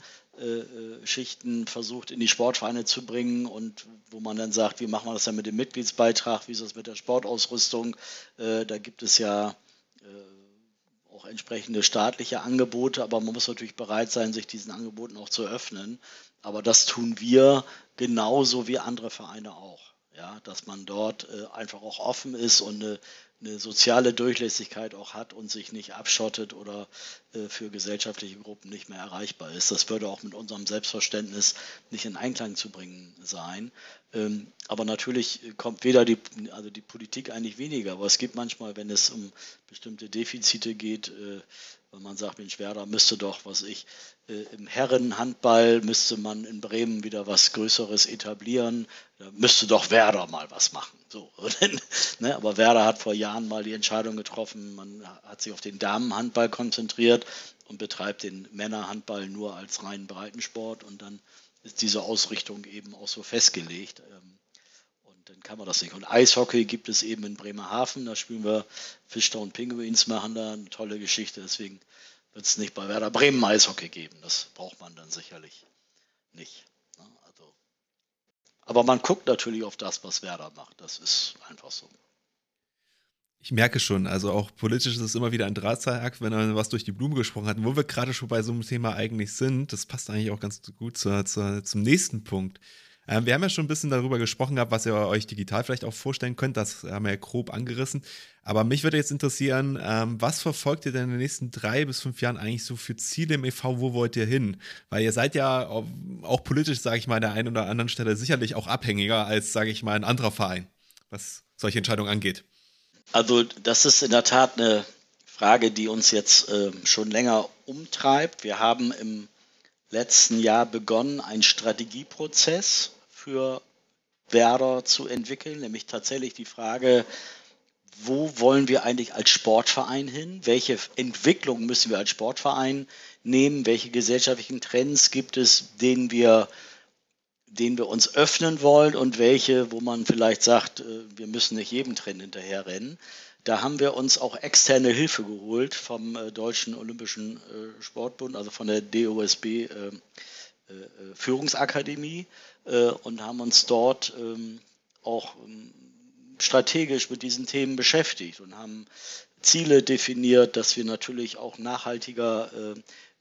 Schichten versucht in die Sportvereine zu bringen und wo man dann sagt, wie machen wir das dann mit dem Mitgliedsbeitrag, wie ist das mit der Sportausrüstung. Äh, da gibt es ja äh, auch entsprechende staatliche Angebote, aber man muss natürlich bereit sein, sich diesen Angeboten auch zu öffnen. Aber das tun wir genauso wie andere Vereine auch. Ja, dass man dort äh, einfach auch offen ist und eine eine soziale Durchlässigkeit auch hat und sich nicht abschottet oder äh, für gesellschaftliche Gruppen nicht mehr erreichbar ist. Das würde auch mit unserem Selbstverständnis nicht in Einklang zu bringen sein. Ähm, aber natürlich kommt weder die, also die Politik eigentlich weniger, aber es gibt manchmal, wenn es um bestimmte Defizite geht, äh, wenn man sagt, Mensch, Werder müsste doch, was ich, äh, im Herrenhandball müsste man in Bremen wieder was Größeres etablieren, da müsste doch Werder mal was machen. So, ne? Aber Werder hat vor Jahren mal die Entscheidung getroffen, man hat sich auf den Damenhandball konzentriert und betreibt den Männerhandball nur als reinen Breitensport und dann ist diese Ausrichtung eben auch so festgelegt. Ähm, dann kann man das nicht. Und Eishockey gibt es eben in Bremerhaven, da spielen wir Fishtown Penguins, machen da eine tolle Geschichte, deswegen wird es nicht bei Werder Bremen Eishockey geben. Das braucht man dann sicherlich nicht. Ne? Also, aber man guckt natürlich auf das, was Werder macht. Das ist einfach so. Ich merke schon, also auch politisch ist es immer wieder ein Drahtseilakt, wenn er was durch die Blume gesprochen hat. Wo wir gerade schon bei so einem Thema eigentlich sind, das passt eigentlich auch ganz gut zur, zur, zum nächsten Punkt. Ähm, wir haben ja schon ein bisschen darüber gesprochen gehabt, was ihr euch digital vielleicht auch vorstellen könnt. Das haben wir ja grob angerissen. Aber mich würde jetzt interessieren, ähm, was verfolgt ihr denn in den nächsten drei bis fünf Jahren eigentlich so für Ziele im e.V.? Wo wollt ihr hin? Weil ihr seid ja auch, politisch, sage ich mal, an der einen oder anderen Stelle sicherlich auch abhängiger als, sage ich mal, ein anderer Verein, was solche Entscheidungen angeht. Also das ist in der Tat eine Frage, die uns jetzt äh, schon länger umtreibt. Wir haben im letzten Jahr begonnen, einen Strategieprozess für Werder zu entwickeln, nämlich tatsächlich die Frage, wo wollen wir eigentlich als Sportverein hin? Welche Entwicklung müssen wir als Sportverein nehmen? Welche gesellschaftlichen Trends gibt es, denen wir denen wir uns öffnen wollen und welche, wo man vielleicht sagt, äh, wir müssen nicht jedem Trend hinterherrennen. Da haben wir uns auch externe Hilfe geholt vom äh, Deutschen Olympischen äh, Sportbund, also von der DOSB Führungsakademie und haben uns dort ähm, auch ähm, strategisch mit diesen Themen beschäftigt und haben Ziele definiert, dass wir natürlich auch nachhaltiger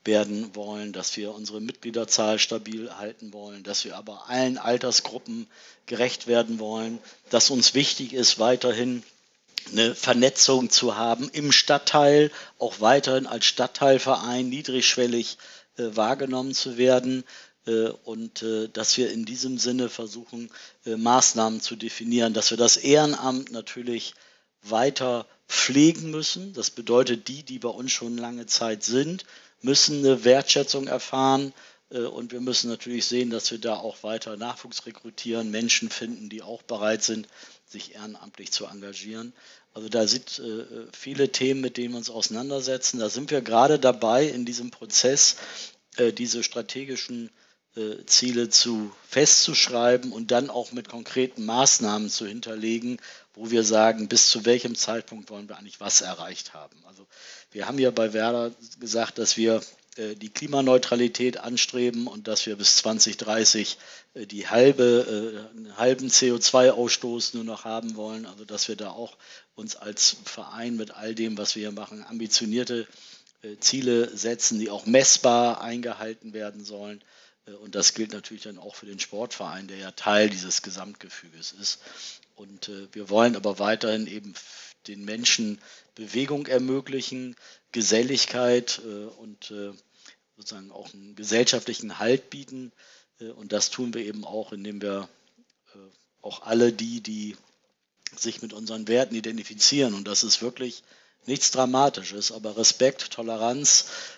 werden wollen, dass wir unsere Mitgliederzahl stabil halten wollen, dass wir aber allen Altersgruppen gerecht werden wollen, dass uns wichtig ist, weiterhin eine Vernetzung zu haben im Stadtteil, auch weiterhin als Stadtteilverein niedrigschwellig äh, wahrgenommen zu werden. äh, und äh, dass wir in diesem Sinne versuchen, äh, Maßnahmen zu definieren, dass wir das Ehrenamt natürlich weiter pflegen müssen. Das bedeutet, die, die bei uns schon lange Zeit sind, müssen eine Wertschätzung erfahren. Äh, und wir müssen natürlich sehen, dass wir da auch weiter Nachwuchs rekrutieren, Menschen finden, die auch bereit sind, sich ehrenamtlich zu engagieren. Also da sind äh, viele Themen, mit denen wir uns auseinandersetzen. Da sind wir gerade dabei, in diesem Prozess äh, diese strategischen Ziele zu festzuschreiben und dann auch mit konkreten Maßnahmen zu hinterlegen, wo wir sagen, bis zu welchem Zeitpunkt wollen wir eigentlich was erreicht haben. Also wir haben ja bei Werder gesagt, dass wir äh, die Klimaneutralität anstreben und dass wir bis 2030 äh, die halbe, äh, halben CO2-Ausstoß nur noch haben wollen. Also dass wir da auch uns als Verein mit all dem, was wir hier machen, ambitionierte Ziele setzen, die auch messbar eingehalten werden sollen. Und das gilt natürlich dann auch für den Sportverein, der ja Teil dieses Gesamtgefüges ist. Und äh, wir wollen aber weiterhin eben den Menschen Bewegung ermöglichen, Geselligkeit äh, und äh, sozusagen auch einen gesellschaftlichen Halt bieten. Äh, und das tun wir eben auch, indem wir äh, auch alle die, die sich mit unseren Werten identifizieren, und das ist wirklich nichts Dramatisches, aber Respekt, Toleranz, äh,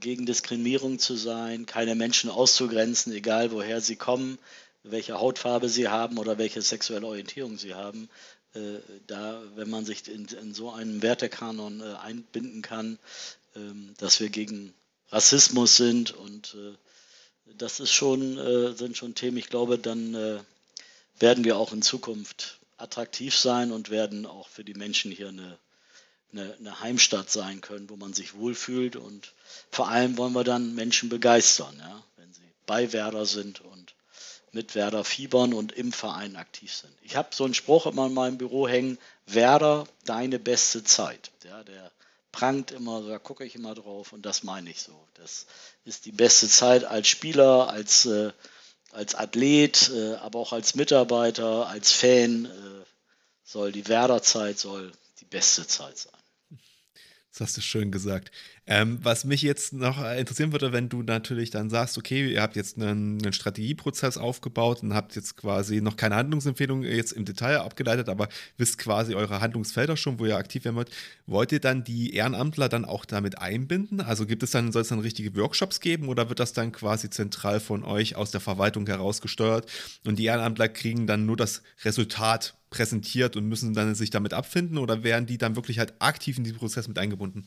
gegen Diskriminierung zu sein, keine Menschen auszugrenzen, egal woher sie kommen, welche Hautfarbe sie haben oder welche sexuelle Orientierung sie haben. Äh, da, wenn man sich in, in so einen Wertekanon äh, einbinden kann, ähm, dass wir gegen Rassismus sind und äh, das ist schon, äh, sind schon Themen, ich glaube, dann äh, werden wir auch in Zukunft attraktiv sein und werden auch für die Menschen hier eine, eine, eine Heimstatt sein können, wo man sich wohlfühlt und vor allem wollen wir dann Menschen begeistern, ja, wenn sie bei Werder sind und mit Werder fiebern und im Verein aktiv sind. Ich habe so einen Spruch immer in meinem Büro hängen, Werder, deine beste Zeit. Ja, der prangt immer, da gucke ich immer drauf und das meine ich so. Das ist die beste Zeit als Spieler, als, äh, als Athlet, äh, aber auch als Mitarbeiter, als Fan äh, soll die Werder-Zeit soll die beste Zeit sein. Das hast du schön gesagt. Ähm, was mich jetzt noch interessieren würde, wenn du natürlich dann sagst, okay, ihr habt jetzt einen, einen, Strategieprozess aufgebaut und habt jetzt quasi noch keine Handlungsempfehlung jetzt im Detail abgeleitet, aber wisst quasi eure Handlungsfelder schon, wo ihr aktiv werden wollt. Wollt ihr dann die Ehrenamtler dann auch damit einbinden? Also gibt es dann, soll es dann richtige Workshops geben oder wird das dann quasi zentral von euch aus der Verwaltung heraus gesteuert und die Ehrenamtler kriegen dann nur das Resultat präsentiert und müssen dann sich damit abfinden oder werden die dann wirklich halt aktiv in diesen Prozess mit eingebunden?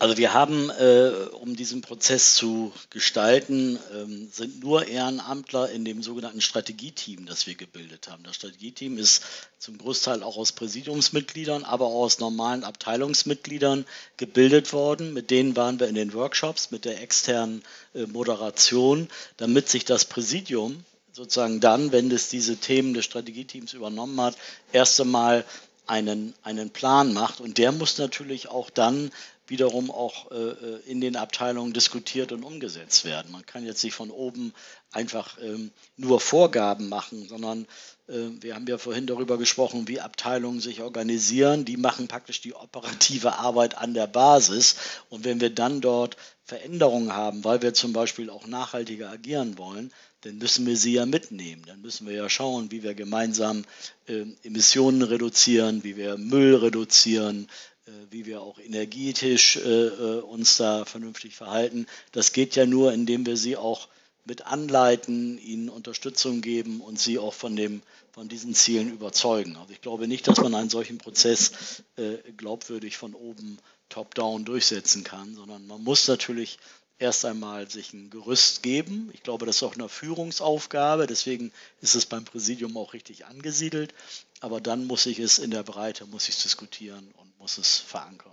Also wir haben, äh, um diesen Prozess zu gestalten, ähm, sind nur Ehrenamtler in dem sogenannten Strategieteam, das wir gebildet haben. Das Strategieteam ist zum Großteil auch aus Präsidiumsmitgliedern, aber auch aus normalen Abteilungsmitgliedern gebildet worden. Mit denen waren wir in den Workshops mit der externen äh, Moderation, damit sich das Präsidium sozusagen dann, wenn es diese Themen des Strategieteams übernommen hat, erst einmal einen, einen Plan macht. Und der muss natürlich auch dann wiederum auch äh, in den Abteilungen diskutiert und umgesetzt werden. Man kann jetzt nicht von oben einfach ähm, nur Vorgaben machen, sondern äh, wir haben ja vorhin darüber gesprochen, wie Abteilungen sich organisieren. Die machen praktisch die operative Arbeit an der Basis. Und wenn wir dann dort Veränderungen haben, weil wir zum Beispiel auch nachhaltiger agieren wollen, dann müssen wir sie ja mitnehmen. Dann müssen wir ja schauen, wie wir gemeinsam äh, Emissionen reduzieren, wie wir Müll reduzieren, äh, wie wir auch energetisch äh, äh, uns da vernünftig verhalten. Das geht ja nur, indem wir sie auch mit anleiten, ihnen Unterstützung geben und sie auch von, dem, von diesen Zielen überzeugen. Also ich glaube nicht, dass man einen solchen Prozess äh, glaubwürdig von oben top-down durchsetzen kann, sondern man muss natürlich erst einmal sich ein Gerüst geben. Ich glaube, das ist auch eine Führungsaufgabe, deswegen ist es beim Präsidium auch richtig angesiedelt. Aber dann muss ich es in der Breite, muss ich es diskutieren und muss es verankern.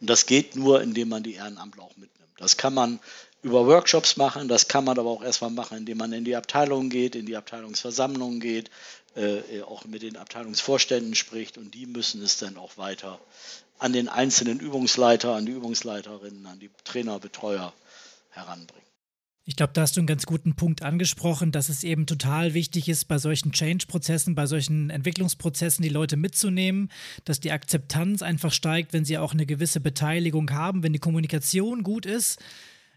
Und das geht nur, indem man die Ehrenamtler auch mitnimmt. Das kann man über Workshops machen. Das kann man aber auch erstmal machen, indem man in die Abteilung geht, in die Abteilungsversammlungen geht, äh, auch mit den Abteilungsvorständen spricht und die müssen es dann auch weiter an den einzelnen Übungsleiter, an die Übungsleiterinnen, an die Trainer, Betreuer heranbringen. Ich glaube, da hast du einen ganz guten Punkt angesprochen, dass es eben total wichtig ist, bei solchen Change-Prozessen, bei solchen Entwicklungsprozessen die Leute mitzunehmen, dass die Akzeptanz einfach steigt, wenn sie auch eine gewisse Beteiligung haben, wenn die Kommunikation gut ist.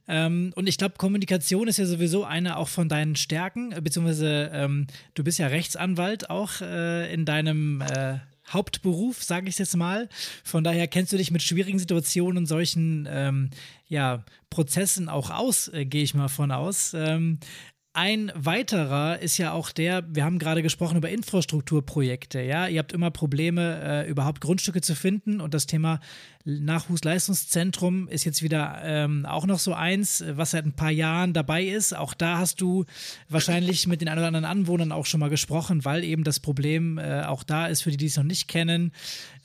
Ähm, und ich glaube, Kommunikation ist ja sowieso eine auch von deinen Stärken, beziehungsweise ähm, du bist ja Rechtsanwalt auch äh, in deinem äh, Hauptberuf, sage ich jetzt mal. Von daher kennst du dich mit schwierigen Situationen und solchen ähm, ja, Prozessen auch aus, äh, gehe ich mal von aus. Ähm, ein weiterer ist ja auch der, wir haben gerade gesprochen über Infrastrukturprojekte, ja, ihr habt immer Probleme, äh, überhaupt Grundstücke zu finden und das Thema Nachwuchsleistungszentrum ist jetzt wieder ähm, auch noch so eins, was seit ein paar Jahren dabei ist. Auch da hast du wahrscheinlich mit den ein oder anderen Anwohnern auch schon mal gesprochen, weil eben das Problem äh, auch da ist, für die, die es noch nicht kennen.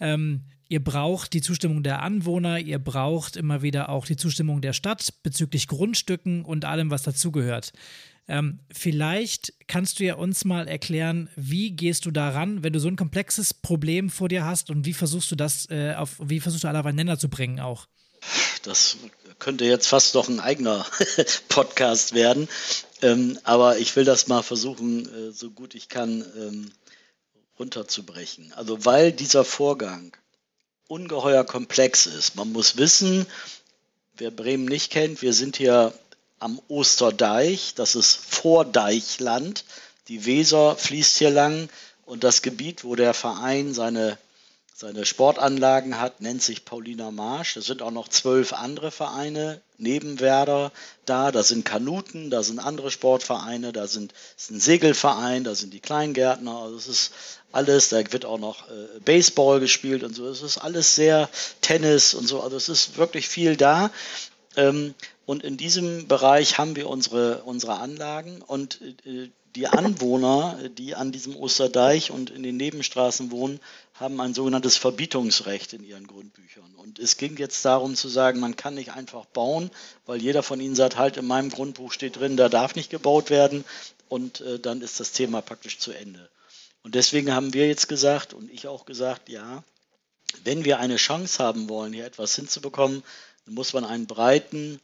Ähm, Ihr braucht die Zustimmung der Anwohner, ihr braucht immer wieder auch die Zustimmung der Stadt bezüglich Grundstücken und allem, was dazugehört. Ähm, vielleicht kannst du ja uns mal erklären, wie gehst du daran, wenn du so ein komplexes Problem vor dir hast und wie versuchst du das äh, auf, wie versuchst du alle aufeinander zu bringen auch? Das könnte jetzt fast noch ein eigener Podcast werden, ähm, aber ich will das mal versuchen, äh, so gut ich kann, ähm, runterzubrechen. Also weil dieser Vorgang ungeheuer komplex ist. Man muss wissen, wer Bremen nicht kennt, wir sind hier am Osterdeich, das ist Vordeichland. Die Weser fließt hier lang und das Gebiet, wo der Verein seine, seine Sportanlagen hat, nennt sich Paulina Marsch. Es sind auch noch zwölf andere Vereine neben Werder da. Da sind Kanuten, da sind andere Sportvereine, da sind, ist ein Segelverein, da sind die Kleingärtner. Also es ist alles, da wird auch noch äh, Baseball gespielt und so. Es ist alles sehr Tennis und so. Also es ist wirklich viel da. Ähm, und in diesem Bereich haben wir unsere, unsere Anlagen und äh, die Anwohner, die an diesem Osterdeich und in den Nebenstraßen wohnen, haben ein sogenanntes Verbietungsrecht in ihren Grundbüchern. Und es ging jetzt darum zu sagen, man kann nicht einfach bauen, weil jeder von ihnen sagt, halt in meinem Grundbuch steht drin, da darf nicht gebaut werden und äh, dann ist das Thema praktisch zu Ende. Und deswegen haben wir jetzt gesagt und ich auch gesagt, ja, wenn wir eine Chance haben wollen, hier etwas hinzubekommen, dann muss man einen breiten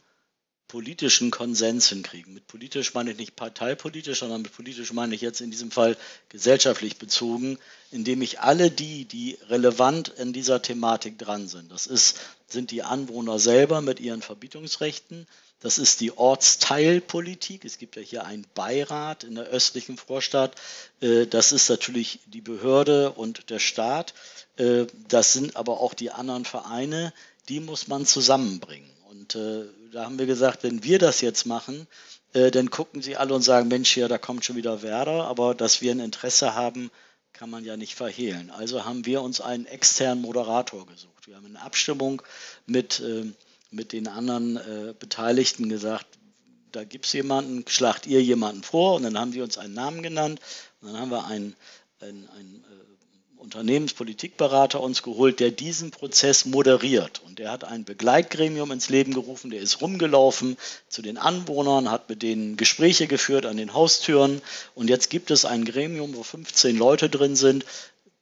politischen Konsens hinkriegen. Mit politisch meine ich nicht parteipolitisch, sondern mit politisch meine ich jetzt in diesem Fall gesellschaftlich bezogen, indem ich alle die, die relevant in dieser Thematik dran sind, das ist, sind die Anwohner selber mit ihren Verbietungsrechten, das ist die Ortsteilpolitik. Es gibt ja hier einen Beirat in der östlichen Vorstadt. Äh, das ist natürlich die Behörde und der Staat. Äh, das sind aber auch die anderen Vereine. Die muss man zusammenbringen. Und äh, da haben wir gesagt, wenn wir das jetzt machen, äh, dann gucken sie alle und sagen, Mensch, hier, da kommt schon wieder Werder, aber dass wir ein Interesse haben, kann man ja nicht verhehlen. Also haben wir uns einen externen Moderator gesucht. Wir haben in Abstimmung mit, äh, mit den anderen äh, Beteiligten gesagt, da gibt es jemanden, schlagt ihr jemanden vor und dann haben die uns einen Namen genannt und dann haben wir einen, einen, einen äh, Unternehmenspolitikberater uns geholt, der diesen Prozess moderiert. Und der hat ein Begleitgremium ins Leben gerufen, der ist rumgelaufen zu den Anwohnern, hat mit denen Gespräche geführt an den Haustüren. Und jetzt gibt es ein Gremium, wo 15 Leute drin sind,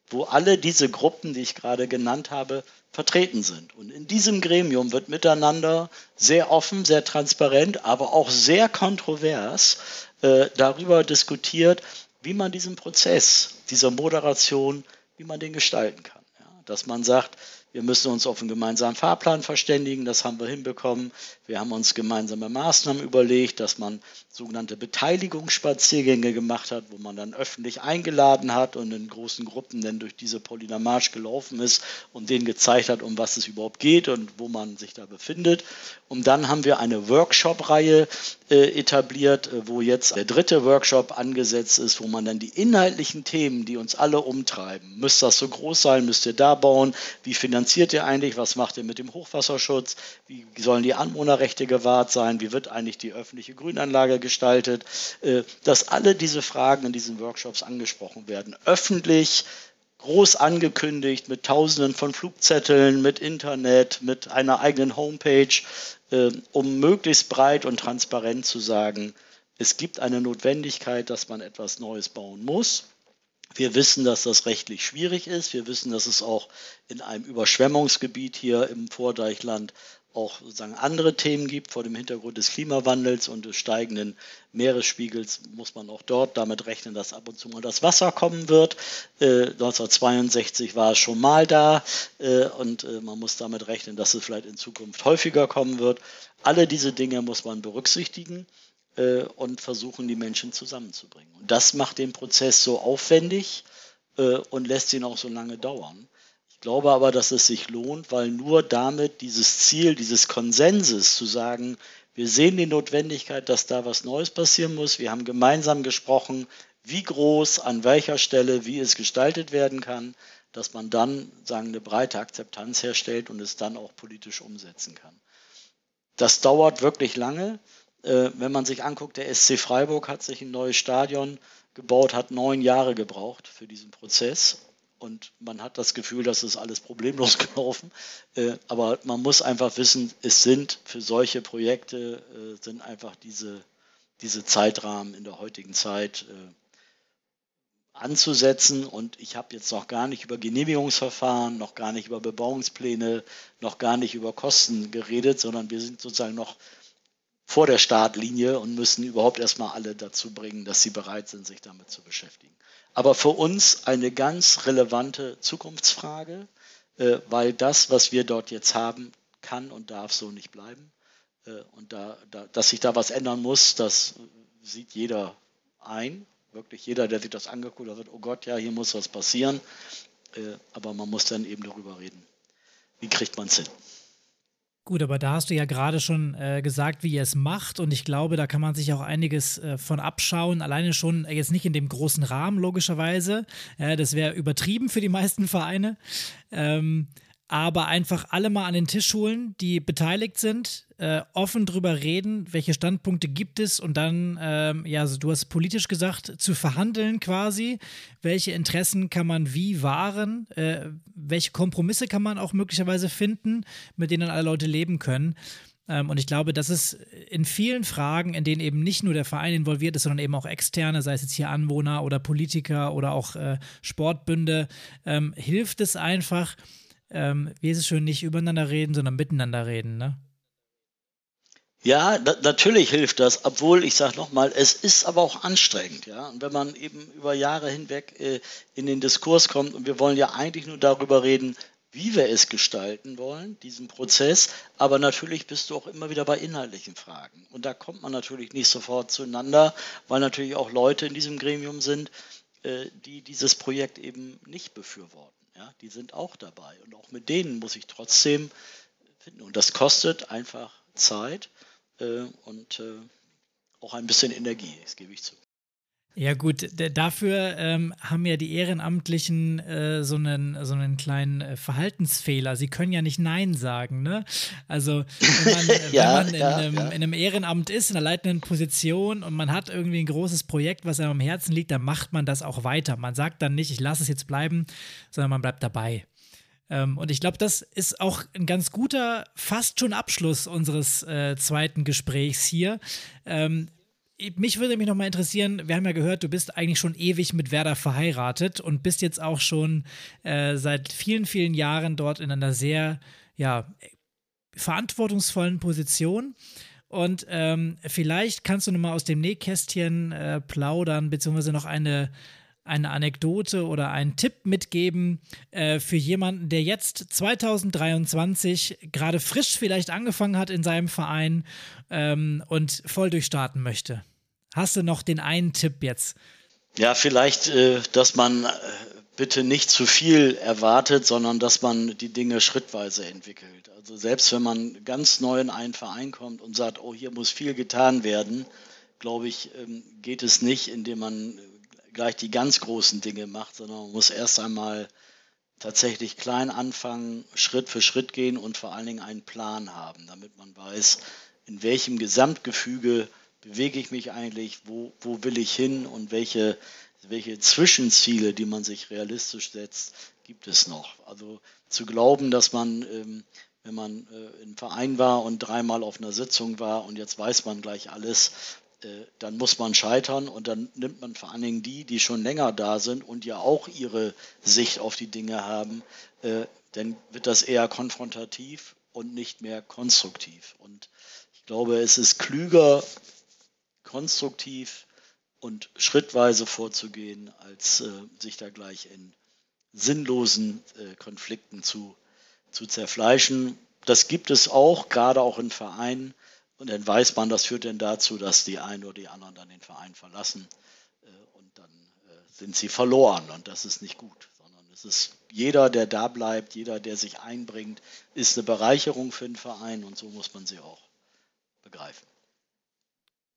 wo alle diese Gruppen, die ich gerade genannt habe, vertreten sind. Und in diesem Gremium wird miteinander sehr offen, sehr transparent, aber auch sehr kontrovers äh, darüber diskutiert, wie man diesen Prozess dieser Moderation wie man den gestalten kann. Ja, dass man sagt, wir müssen uns auf einen gemeinsamen Fahrplan verständigen, das haben wir hinbekommen. Wir haben uns gemeinsame Maßnahmen überlegt, dass man sogenannte Beteiligungsspaziergänge gemacht hat, wo man dann öffentlich eingeladen hat und in großen Gruppen dann durch diese Paulina Marsch gelaufen ist und denen gezeigt hat, um was es überhaupt geht und wo man sich da befindet. Und dann haben wir eine Workshop-Reihe äh, etabliert, äh, wo jetzt der dritte Workshop angesetzt ist, wo man dann die inhaltlichen Themen, die uns alle umtreiben, müsste das so groß sein, müsst ihr da bauen, wie finanziert ihr eigentlich? Was macht ihr mit dem Hochwasserschutz? Wie sollen die Anwohnerrechte gewahrt sein? Wie wird eigentlich die öffentliche Grünanlage gestaltet? Äh, dass alle diese Fragen in diesen Workshops angesprochen werden. Öffentlich, groß angekündigt mit Tausenden von Flugzetteln, mit Internet, mit einer eigenen Homepage, äh, um möglichst breit und transparent zu sagen, es gibt eine Notwendigkeit, dass man etwas Neues bauen muss. Wir wissen, dass das rechtlich schwierig ist. Wir wissen, dass es auch in einem Überschwemmungsgebiet hier im Vordeichland auch sozusagen andere Themen gibt. Vor dem Hintergrund des Klimawandels und des steigenden Meeresspiegels muss man auch dort damit rechnen, dass ab und zu mal das Wasser kommen wird. Äh, 1962 war es schon mal da äh, und äh, man muss damit rechnen, dass es vielleicht in Zukunft häufiger kommen wird. Alle diese Dinge muss man berücksichtigen äh, und versuchen, die Menschen zusammenzubringen. Und das macht den Prozess so aufwendig äh, und lässt ihn auch so lange dauern glaube aber, dass es sich lohnt, weil nur damit dieses Ziel, dieses Konsenses zu sagen, wir sehen die Notwendigkeit, dass da was Neues passieren muss. Wir haben gemeinsam gesprochen, wie groß, an welcher Stelle, wie es gestaltet werden kann, dass man dann sagen, eine breite Akzeptanz herstellt und es dann auch politisch umsetzen kann. Das dauert wirklich lange. Äh, wenn man sich anguckt, der SC Freiburg hat sich ein neues Stadion gebaut, hat neun Jahre gebraucht für diesen Prozess und man hat das Gefühl, dass es alles problemlos gelaufen. Äh, aber man muss einfach wissen, es sind für solche Projekte äh, sind einfach diese, diese Zeitrahmen in der heutigen Zeit äh, anzusetzen. Und ich habe jetzt noch gar nicht über Genehmigungsverfahren, noch gar nicht über Bebauungspläne, noch gar nicht über Kosten geredet, sondern wir sind sozusagen noch vor der Startlinie und müssen überhaupt erstmal alle dazu bringen, dass sie bereit sind, sich damit zu beschäftigen aber für uns eine ganz relevante Zukunftsfrage, äh, weil das, was wir dort jetzt haben, kann und darf so nicht bleiben. Äh, und da, da, dass sich da was ändern muss, das sieht jeder ein. Wirklich jeder, der sich das angeguckt hat, oh Gott, ja, hier muss was passieren. Äh, aber man muss dann eben darüber reden. Wie kriegt man es hin? Gut, aber da hast du ja gerade schon äh, gesagt, wie ihr es macht und ich glaube, da kann man sich auch einiges äh, von abschauen. Alleine schon äh, jetzt nicht in dem großen Rahmen logischerweise. das wäre übertrieben für die meisten Vereine. Ähm, aber einfach alle mal an den Tisch holen, die beteiligt sind, äh, offen drüber reden, welche Standpunkte gibt es und dann, ähm, ja, also du hast politisch gesagt, zu verhandeln quasi, welche Interessen kann man wie wahren, äh, welche Kompromisse kann man auch möglicherweise finden, mit denen alle Leute leben können. Ähm, und ich glaube, dass es in vielen Fragen, in denen eben nicht nur der Verein involviert ist, sondern eben auch externe, sei es jetzt hier Anwohner oder Politiker oder auch äh, Sportbünde, ähm, hilft es einfach, ähm, wie ist es schön, nicht übereinander reden, sondern miteinander reden, ne? Ja, na, natürlich hilft das, obwohl ich sage nochmal, es ist aber auch anstrengend, ja. Und wenn man eben über Jahre hinweg äh, in den Diskurs kommt und wir wollen ja eigentlich nur darüber reden, wie wir es gestalten wollen, diesen Prozess, aber natürlich bist du auch immer wieder bei inhaltlichen Fragen. Und da kommt man natürlich nicht sofort zueinander, weil natürlich auch Leute in diesem Gremium sind, äh, die dieses Projekt eben nicht befürworten. Ja, die sind auch dabei. Und auch mit denen muss ich trotzdem finden. Und das kostet einfach Zeit und äh, auch ein bisschen Energie, das gebe ich zu. Ja gut, dafür ähm, haben ja die Ehrenamtlichen äh, so, einen, so einen kleinen äh, Verhaltensfehler. Sie können ja nicht Nein sagen. Ne? Also wenn man, äh, ja, wenn man in, ja, einem, ja. in, einem, Ehrenamt ist, in einer leitenden Position und man hat irgendwie ein großes Projekt, was einem am Herzen liegt, dann macht man das auch weiter. Man sagt dann nicht, ich lasse es jetzt bleiben, sondern man bleibt dabei. Ähm, und ich glaube, das ist auch ein ganz guter, fast schon Abschluss unseres äh, zweiten Gesprächs hier. Ähm, mich würde mich noch mal interessieren, wir haben ja gehört, du bist eigentlich schon ewig mit Werder verheiratet und bist jetzt auch schon äh, seit vielen, vielen Jahren dort in einer sehr, ja, verantwortungsvollen Position. Und ähm, vielleicht kannst du noch mal aus dem Nähkästchen äh, plaudern, beziehungsweise noch eine, eine Anekdote oder einen Tipp mitgeben äh, für jemanden, der jetzt 2023 gerade frisch vielleicht angefangen hat in seinem Verein ähm, und voll durchstarten möchte? Hast du noch den einen Tipp jetzt? Ja, vielleicht, äh, dass man äh, bitte nicht zu viel erwartet, sondern dass man die Dinge schrittweise entwickelt. Also selbst wenn man ganz neu in einen Verein kommt und sagt, oh, hier muss viel getan werden, glaube ich, ähm, geht es nicht, indem man gleich die ganz großen Dinge macht, sondern man muss erst einmal tatsächlich klein anfangen, Schritt für Schritt gehen und vor allen Dingen einen Plan haben, damit man weiß, in welchem Gesamtgefüge bewege ich mich eigentlich, wo, wo will ich hin und welche welche Zwischenziele, die man sich realistisch setzt, gibt es noch. Also zu glauben, dass man, ähm, wenn man äh, im Verein war und dreimal auf einer Sitzung war und jetzt weiß man gleich alles, dann muss man scheitern und dann nimmt man vor allen Dingen die, die schon länger da sind und ja auch ihre Sicht auf die Dinge haben, äh, dann wird das eher konfrontativ und nicht mehr konstruktiv. Und ich glaube, es ist klüger, konstruktiv und schrittweise vorzugehen, als äh, sich da gleich in sinnlosen äh, Konflikten zu, zu zerfleischen. Das gibt es auch, gerade auch in Vereinen. Und dann weiß man, das führt dann dazu, dass die einen oder die anderen dann den Verein verlassen äh, und dann äh, sind sie verloren und das ist nicht gut, sondern es ist jeder, der da bleibt, jeder, der sich einbringt, ist eine Bereicherung für den Verein und so muss man sie auch begreifen.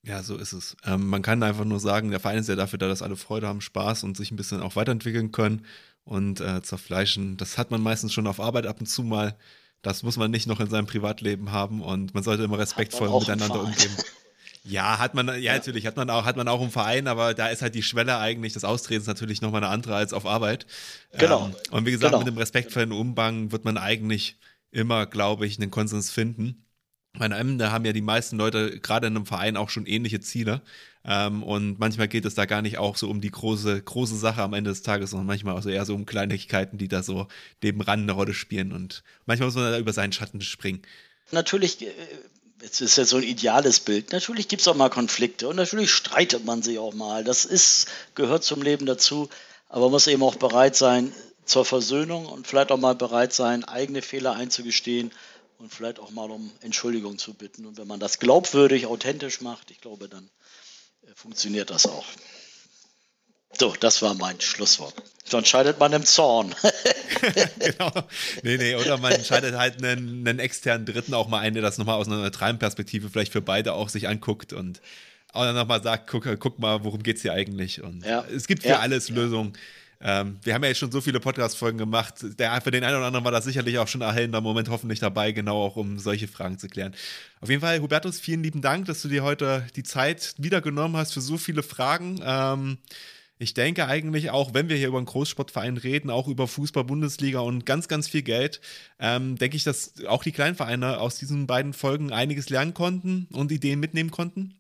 Ja, so ist es. Ähm, man kann einfach nur sagen, der Verein ist ja dafür da, dass alle Freude haben, Spaß und sich ein bisschen auch weiterentwickeln können und äh, zerfleischen. Das hat man meistens schon auf Arbeit ab und zu mal. Das muss man nicht noch in seinem Privatleben haben und man sollte immer respektvoll miteinander umgehen. Ja, hat man, ja, ja, natürlich, hat man auch, hat man auch im Verein, aber da ist halt die Schwelle eigentlich des Austretens natürlich nochmal eine andere als auf Arbeit. Genau. Ähm, und wie gesagt, genau. mit dem respektvollen Umgang wird man eigentlich immer, glaube ich, einen Konsens finden. Am Ende haben ja die meisten Leute gerade in einem Verein auch schon ähnliche Ziele. Ähm, und manchmal geht es da gar nicht auch so um die große, große Sache am Ende des Tages, sondern manchmal auch so eher so um Kleinigkeiten, die da so nebenan eine Rolle spielen. Und manchmal muss man da über seinen Schatten springen. Natürlich, äh, jetzt ist ja so ein ideales Bild. Natürlich gibt es auch mal Konflikte und natürlich streitet man sich auch mal. Das ist, gehört zum Leben dazu. Aber man muss eben auch bereit sein zur Versöhnung und vielleicht auch mal bereit sein, eigene Fehler einzugestehen und vielleicht auch mal um Entschuldigung zu bitten. Und wenn man das glaubwürdig, authentisch macht, ich glaube, dann funktioniert das auch. So, das war mein Schlusswort. Sonst scheidet man im Zorn. genau. Nee, nee, oder man entscheidet halt einen, einen externen Dritten auch mal ein, der das nochmal aus einer neutralen Perspektive vielleicht für beide auch sich anguckt und auch dann nochmal sagt, guck, guck mal, worum geht es hier eigentlich? Und ja. es gibt für ja. alles Lösungen. Ja. Ähm, wir haben ja jetzt schon so viele Podcast-Folgen gemacht. Der, für den einen oder anderen war das sicherlich auch schon ein erhellender Moment hoffentlich dabei, genau auch um solche Fragen zu klären. Auf jeden Fall, Hubertus, vielen lieben Dank, dass du dir heute die Zeit wieder genommen hast für so viele Fragen. Ähm, ich denke eigentlich auch, wenn wir hier über einen Großsportverein reden, auch über Fußball, Bundesliga und ganz, ganz viel Geld, ähm, denke ich, dass auch die Kleinvereine aus diesen beiden Folgen einiges lernen konnten und Ideen mitnehmen konnten.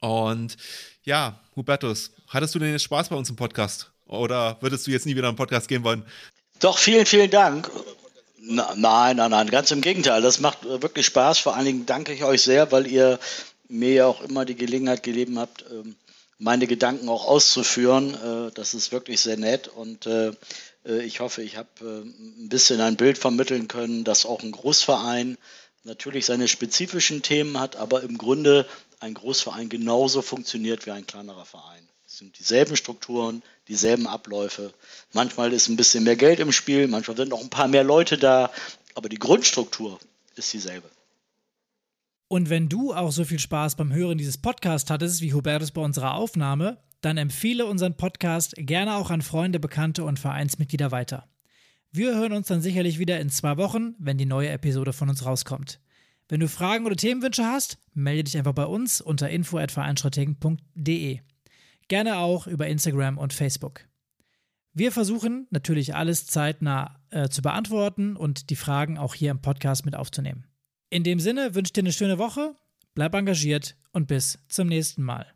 Und ja, Hubertus, hattest du denn jetzt Spaß bei uns im Podcast? Oder würdest du jetzt nie wieder einen Podcast gehen wollen? Doch, vielen, vielen Dank. Nein, nein, nein, ganz im Gegenteil. Das macht wirklich Spaß. Vor allen Dingen danke ich euch sehr, weil ihr mir ja auch immer die Gelegenheit gegeben habt, ähm, meine Gedanken auch auszuführen. Äh, das ist wirklich sehr nett und äh, äh, ich hoffe, ich habe ein bisschen ein Bild vermitteln können, dass auch ein Großverein natürlich seine spezifischen Themen hat, aber im Grunde ein Großverein genauso funktioniert wie ein kleinerer Verein. Sind dieselben Strukturen, dieselben Abläufe. Manchmal ist ein bisschen mehr Geld im Spiel, manchmal sind noch ein paar mehr Leute da, aber die Grundstruktur ist dieselbe. Und wenn du auch so viel Spaß beim Hören dieses Podcasts hattest, wie Hubertus bei unserer Aufnahme, dann empfehle unseren Podcast gerne auch an Freunde, Bekannte und Vereinsmitglieder weiter. Wir hören uns dann sicherlich wieder in zwei Wochen, wenn die neue Episode von uns rauskommt. Wenn du Fragen oder Themenwünsche hast, melde dich einfach bei uns unter info@vereinstrategen.de. Gerne auch über Instagram und Facebook. Wir versuchen natürlich alles zeitnah äh, zu beantworten und die Fragen auch hier im Podcast mit aufzunehmen. In dem Sinne wünsche ich dir eine schöne Woche, bleib engagiert und bis zum nächsten Mal.